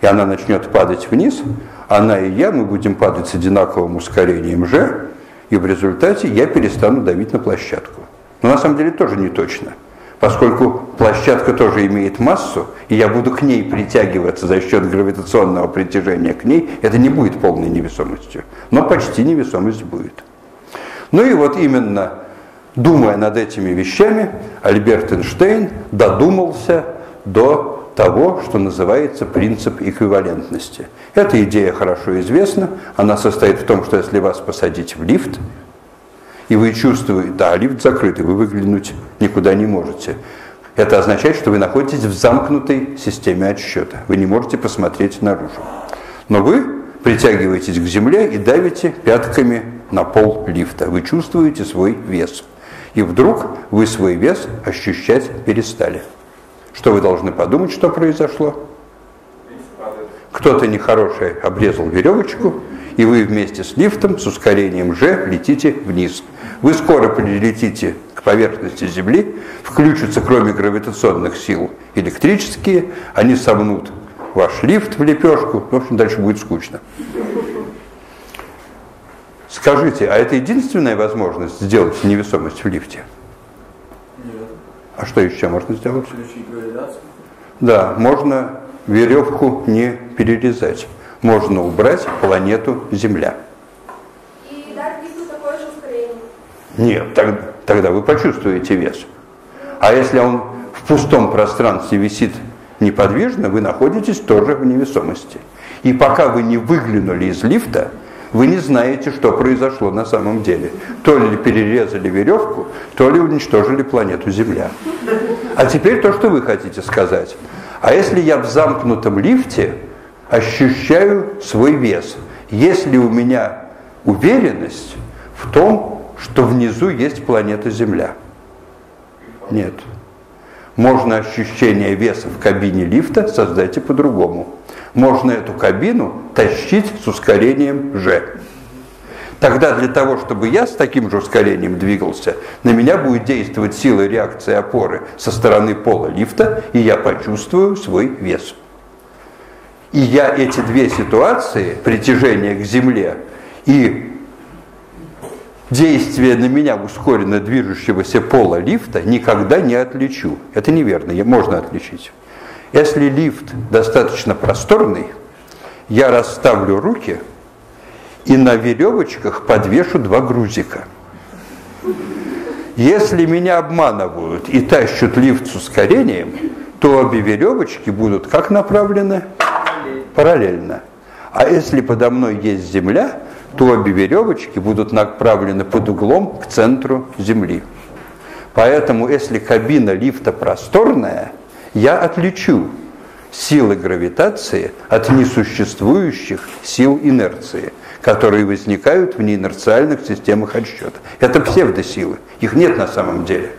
A: и она начнет падать вниз, она и я, мы будем падать с одинаковым ускорением g, и в результате я перестану давить на площадку. Но на самом деле тоже не точно – поскольку площадка тоже имеет массу, и я буду к ней притягиваться за счет гравитационного притяжения к ней, это не будет полной невесомостью, но почти невесомость будет. Ну и вот именно думая над этими вещами, Альберт Эйнштейн додумался до того, что называется принцип эквивалентности. Эта идея хорошо известна. Она состоит в том, что если вас посадить в лифт, и вы чувствуете, да, лифт закрытый, вы выглянуть никуда не можете. Это означает, что вы находитесь в замкнутой системе отсчета. Вы не можете посмотреть наружу. Но вы притягиваетесь к земле и давите пятками на пол лифта. Вы чувствуете свой вес. И вдруг вы свой вес ощущать перестали. Что вы должны подумать, что произошло? Кто-то нехороший обрезал веревочку, и вы вместе с лифтом с ускорением g летите вниз. Вы скоро прилетите к поверхности Земли, включатся кроме гравитационных сил электрические, они сомнут ваш лифт в лепешку, в общем, дальше будет скучно. Скажите, а это единственная возможность сделать невесомость в лифте? Нет. А что еще можно сделать? Да, можно веревку не перерезать. Можно убрать планету Земля. Нет, так, тогда вы почувствуете вес. А если он в пустом пространстве висит неподвижно, вы находитесь тоже в невесомости. И пока вы не выглянули из лифта, вы не знаете, что произошло на самом деле. То ли перерезали веревку, то ли уничтожили планету Земля. А теперь то, что вы хотите сказать. А если я в замкнутом лифте ощущаю свой вес, если у меня уверенность в том, что внизу есть планета Земля. Нет. Можно ощущение веса в кабине лифта создать и по-другому. Можно эту кабину тащить с ускорением g. Тогда для того, чтобы я с таким же ускорением двигался, на меня будет действовать сила реакции опоры со стороны пола лифта, и я почувствую свой вес. И я эти две ситуации, притяжение к Земле и действие на меня ускоренно движущегося пола лифта никогда не отличу. Это неверно, можно отличить. Если лифт достаточно просторный, я расставлю руки и на веревочках подвешу два грузика. Если меня обманывают и тащат лифт с ускорением, то обе веревочки будут как направлены? Параллельно. А если подо мной есть земля, то обе веревочки будут направлены под углом к центру Земли. Поэтому, если кабина лифта просторная, я отличу силы гравитации от несуществующих сил инерции, которые возникают в неинерциальных системах отсчета. Это псевдосилы, их нет на самом деле.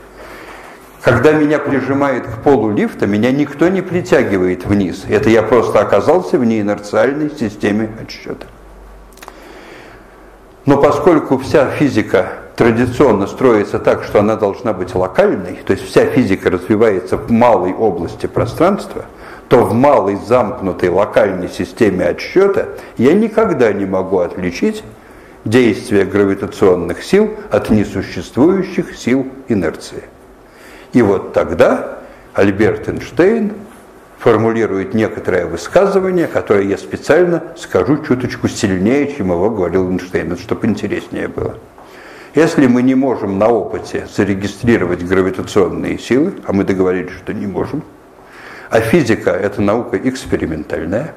A: Когда меня прижимает к полу лифта, меня никто не притягивает вниз. Это я просто оказался в неинерциальной системе отсчета. Но поскольку вся физика традиционно строится так, что она должна быть локальной, то есть вся физика развивается в малой области пространства, то в малой замкнутой локальной системе отсчета я никогда не могу отличить действие гравитационных сил от несуществующих сил инерции. И вот тогда Альберт Эйнштейн формулирует некоторое высказывание, которое я специально скажу чуточку сильнее, чем его говорил Эйнштейн, чтобы интереснее было. Если мы не можем на опыте зарегистрировать гравитационные силы, а мы договорились, что не можем, а физика – это наука экспериментальная,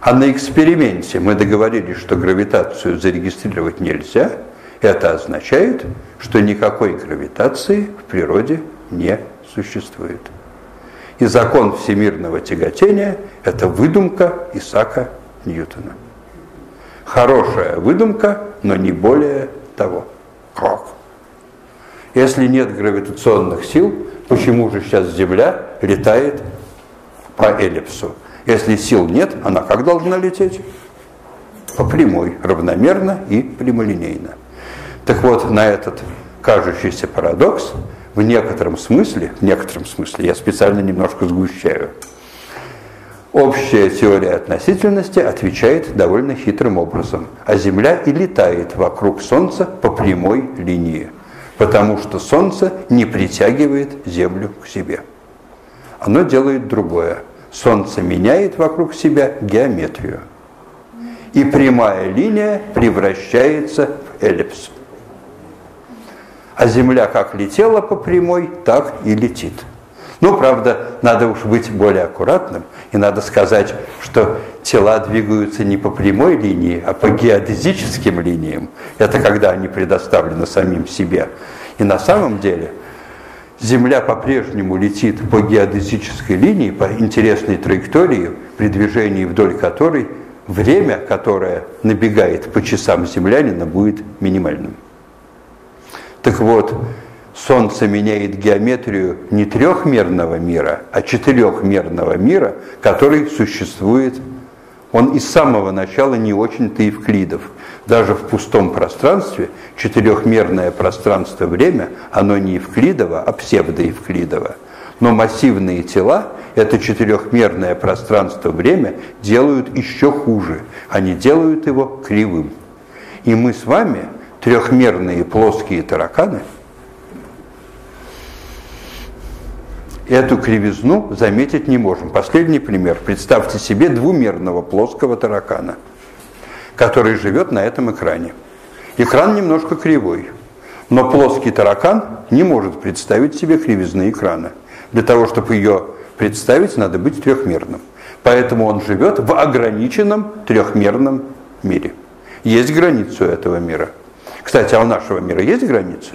A: а на эксперименте мы договорились, что гравитацию зарегистрировать нельзя, это означает, что никакой гравитации в природе не существует. И закон всемирного тяготения – это выдумка Исаака Ньютона. Хорошая выдумка, но не более того. Как? Если нет гравитационных сил, почему же сейчас Земля летает по эллипсу? Если сил нет, она как должна лететь? По прямой, равномерно и прямолинейно. Так вот, на этот кажущийся парадокс в некотором смысле, в некотором смысле, я специально немножко сгущаю, общая теория относительности отвечает довольно хитрым образом. А Земля и летает вокруг Солнца по прямой линии, потому что Солнце не притягивает Землю к себе. Оно делает другое. Солнце меняет вокруг себя геометрию. И прямая линия превращается в эллипс. А Земля как летела по прямой, так и летит. Ну, правда, надо уж быть более аккуратным, и надо сказать, что тела двигаются не по прямой линии, а по геодезическим линиям. Это когда они предоставлены самим себе. И на самом деле Земля по-прежнему летит по геодезической линии, по интересной траектории, при движении вдоль которой время, которое набегает по часам землянина, будет минимальным. Так вот, Солнце меняет геометрию не трехмерного мира, а четырехмерного мира, который существует. Он из самого начала не очень-то евклидов. Даже в пустом пространстве четырехмерное пространство-время, оно не евклидово, а псевдоевклидово. Но массивные тела, это четырехмерное пространство-время, делают еще хуже. Они делают его кривым. И мы с вами – трехмерные плоские тараканы, эту кривизну заметить не можем. Последний пример. Представьте себе двумерного плоского таракана, который живет на этом экране. Экран немножко кривой, но плоский таракан не может представить себе кривизны экрана. Для того, чтобы ее представить, надо быть трехмерным. Поэтому он живет в ограниченном трехмерном мире. Есть границу этого мира – кстати, а у нашего мира есть границы?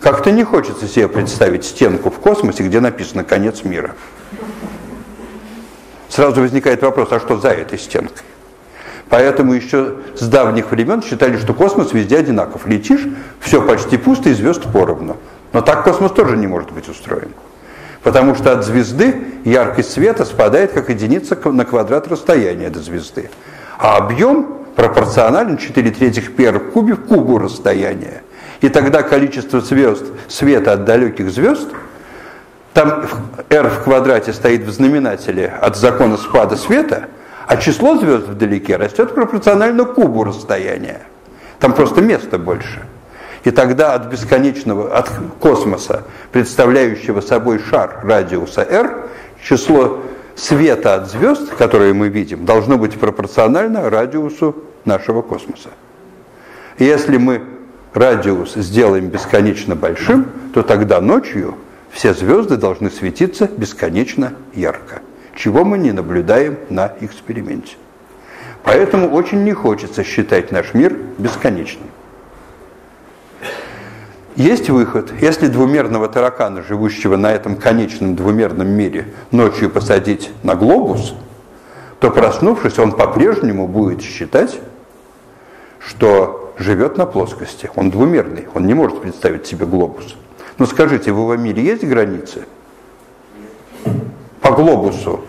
A: Как-то не хочется себе представить стенку в космосе, где написано «конец мира». Сразу возникает вопрос, а что за этой стенкой? Поэтому еще с давних времен считали, что космос везде одинаков. Летишь, все почти пусто и звезд поровну. Но так космос тоже не может быть устроен. Потому что от звезды яркость света спадает как единица на квадрат расстояния до звезды. А объем пропорционален 4 третьих пер в кубе кубу расстояния. И тогда количество звезд, света от далеких звезд, там r в квадрате стоит в знаменателе от закона спада света, а число звезд вдалеке растет пропорционально кубу расстояния. Там просто места больше. И тогда от бесконечного, от космоса, представляющего собой шар радиуса r, число света от звезд, которые мы видим, должно быть пропорционально радиусу нашего космоса. если мы радиус сделаем бесконечно большим, то тогда ночью все звезды должны светиться бесконечно ярко, чего мы не наблюдаем на эксперименте. Поэтому очень не хочется считать наш мир бесконечным. Есть выход. Если двумерного таракана, живущего на этом конечном двумерном мире, ночью посадить на глобус, то проснувшись, он по-прежнему будет считать, что живет на плоскости. Он двумерный, он не может представить себе глобус. Но скажите, в его мире есть границы? По глобусу,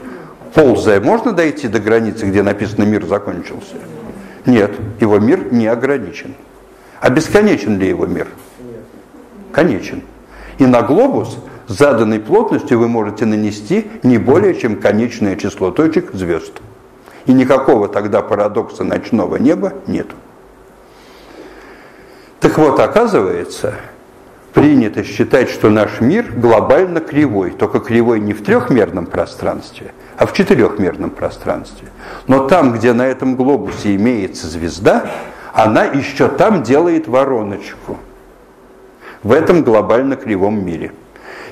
A: ползая, можно дойти до границы, где написано «мир закончился»? Нет, его мир не ограничен. А бесконечен ли его мир? Конечен. И на глобус с заданной плотностью вы можете нанести не более чем конечное число точек звезд. И никакого тогда парадокса ночного неба нет. Так вот, оказывается, принято считать, что наш мир глобально кривой, только кривой не в трехмерном пространстве, а в четырехмерном пространстве. Но там, где на этом глобусе имеется звезда, она еще там делает вороночку. В этом глобально кривом мире.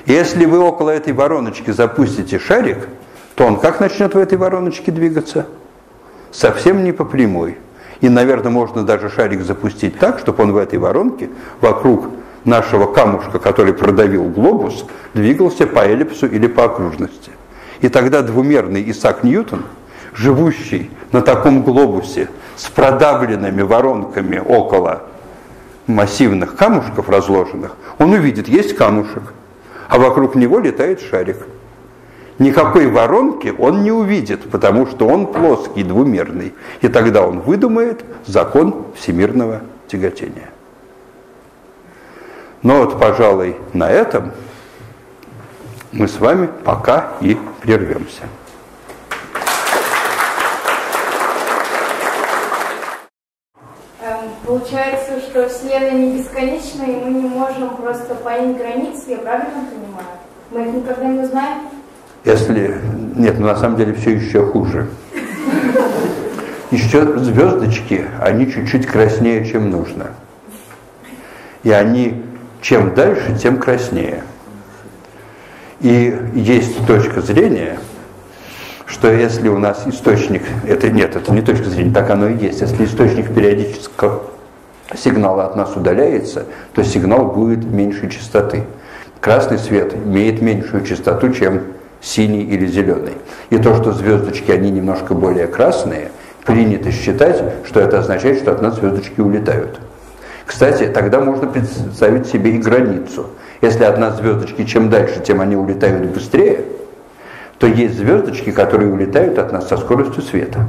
A: Если вы около этой вороночки запустите шарик, то он как начнет в этой вороночке двигаться? Совсем не по прямой. И, наверное, можно даже шарик запустить так, чтобы он в этой воронке вокруг нашего камушка, который продавил глобус, двигался по эллипсу или по окружности. И тогда двумерный Исаак Ньютон, живущий на таком глобусе с продавленными воронками около массивных камушков разложенных, он увидит, есть камушек, а вокруг него летает шарик. Никакой воронки он не увидит, потому что он плоский, двумерный. И тогда он выдумает закон всемирного тяготения. Но вот, пожалуй, на этом мы с вами пока и прервемся.
B: Получается, что Вселенная не бесконечна, и мы не можем просто понять границы, я правильно понимаю? Мы их никогда не узнаем?
A: Если... Нет, ну на самом деле все еще хуже. Еще звездочки, они чуть-чуть краснее, чем нужно. И они чем дальше, тем краснее. И есть точка зрения, что если у нас источник, это нет, это не точка зрения, так оно и есть, если источник периодического сигнала от нас удаляется, то сигнал будет меньшей частоты. Красный свет имеет меньшую частоту, чем синий или зеленый. И то, что звездочки, они немножко более красные, принято считать, что это означает, что от нас звездочки улетают. Кстати, тогда можно представить себе и границу. Если от нас звездочки чем дальше, тем они улетают быстрее, то есть звездочки, которые улетают от нас со скоростью света.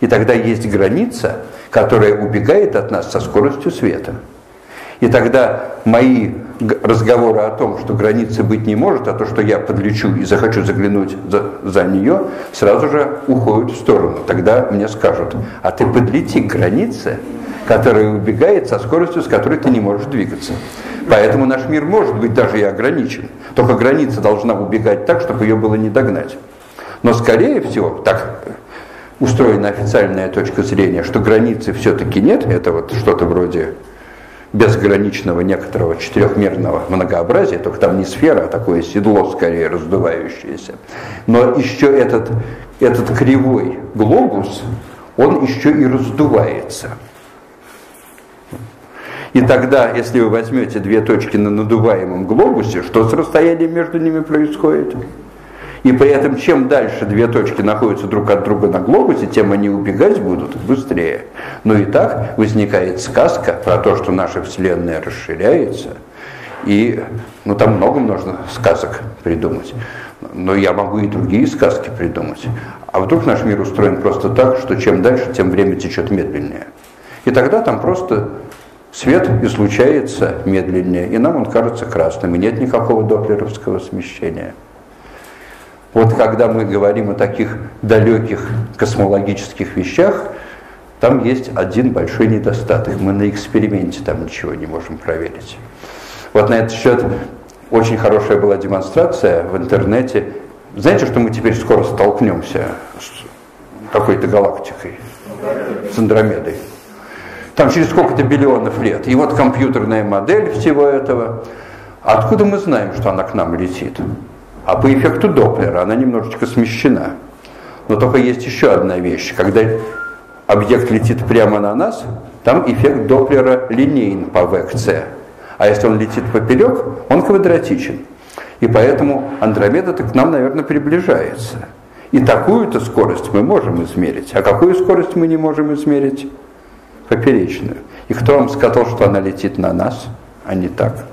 A: И тогда есть граница, которая убегает от нас со скоростью света. И тогда мои разговоры о том, что границы быть не может, а то, что я подлечу и захочу заглянуть за, за нее, сразу же уходят в сторону. Тогда мне скажут, а ты подлети к границе, которая убегает со скоростью, с которой ты не можешь двигаться. Поэтому наш мир может быть даже и ограничен. Только граница должна убегать так, чтобы ее было не догнать. Но скорее всего, так устроена официальная точка зрения, что границы все-таки нет, это вот что-то вроде безграничного некоторого четырехмерного многообразия, только там не сфера, а такое седло скорее раздувающееся. Но еще этот, этот кривой глобус, он еще и раздувается. И тогда, если вы возьмете две точки на надуваемом глобусе, что с расстоянием между ними происходит? И при этом, чем дальше две точки находятся друг от друга на глобусе, тем они убегать будут быстрее. Но и так возникает сказка про то, что наша Вселенная расширяется. И ну, там много можно сказок придумать. Но я могу и другие сказки придумать. А вдруг наш мир устроен просто так, что чем дальше, тем время течет медленнее. И тогда там просто свет излучается медленнее, и нам он кажется красным, и нет никакого доплеровского смещения. Вот когда мы говорим о таких далеких космологических вещах, там есть один большой недостаток. Мы на эксперименте там ничего не можем проверить. Вот на этот счет очень хорошая была демонстрация в интернете. Знаете, что мы теперь скоро столкнемся с какой-то галактикой, с Андромедой? Там через сколько-то биллионов лет. И вот компьютерная модель всего этого. Откуда мы знаем, что она к нам летит? А по эффекту Доплера она немножечко смещена. Но только есть еще одна вещь. Когда объект летит прямо на нас, там эффект Доплера линейен по ВКЦ. А если он летит поперек, он квадратичен. И поэтому Андромеда к нам, наверное, приближается. И такую-то скорость мы можем измерить. А какую скорость мы не можем измерить? Поперечную. И кто вам сказал, что она летит на нас, а не так?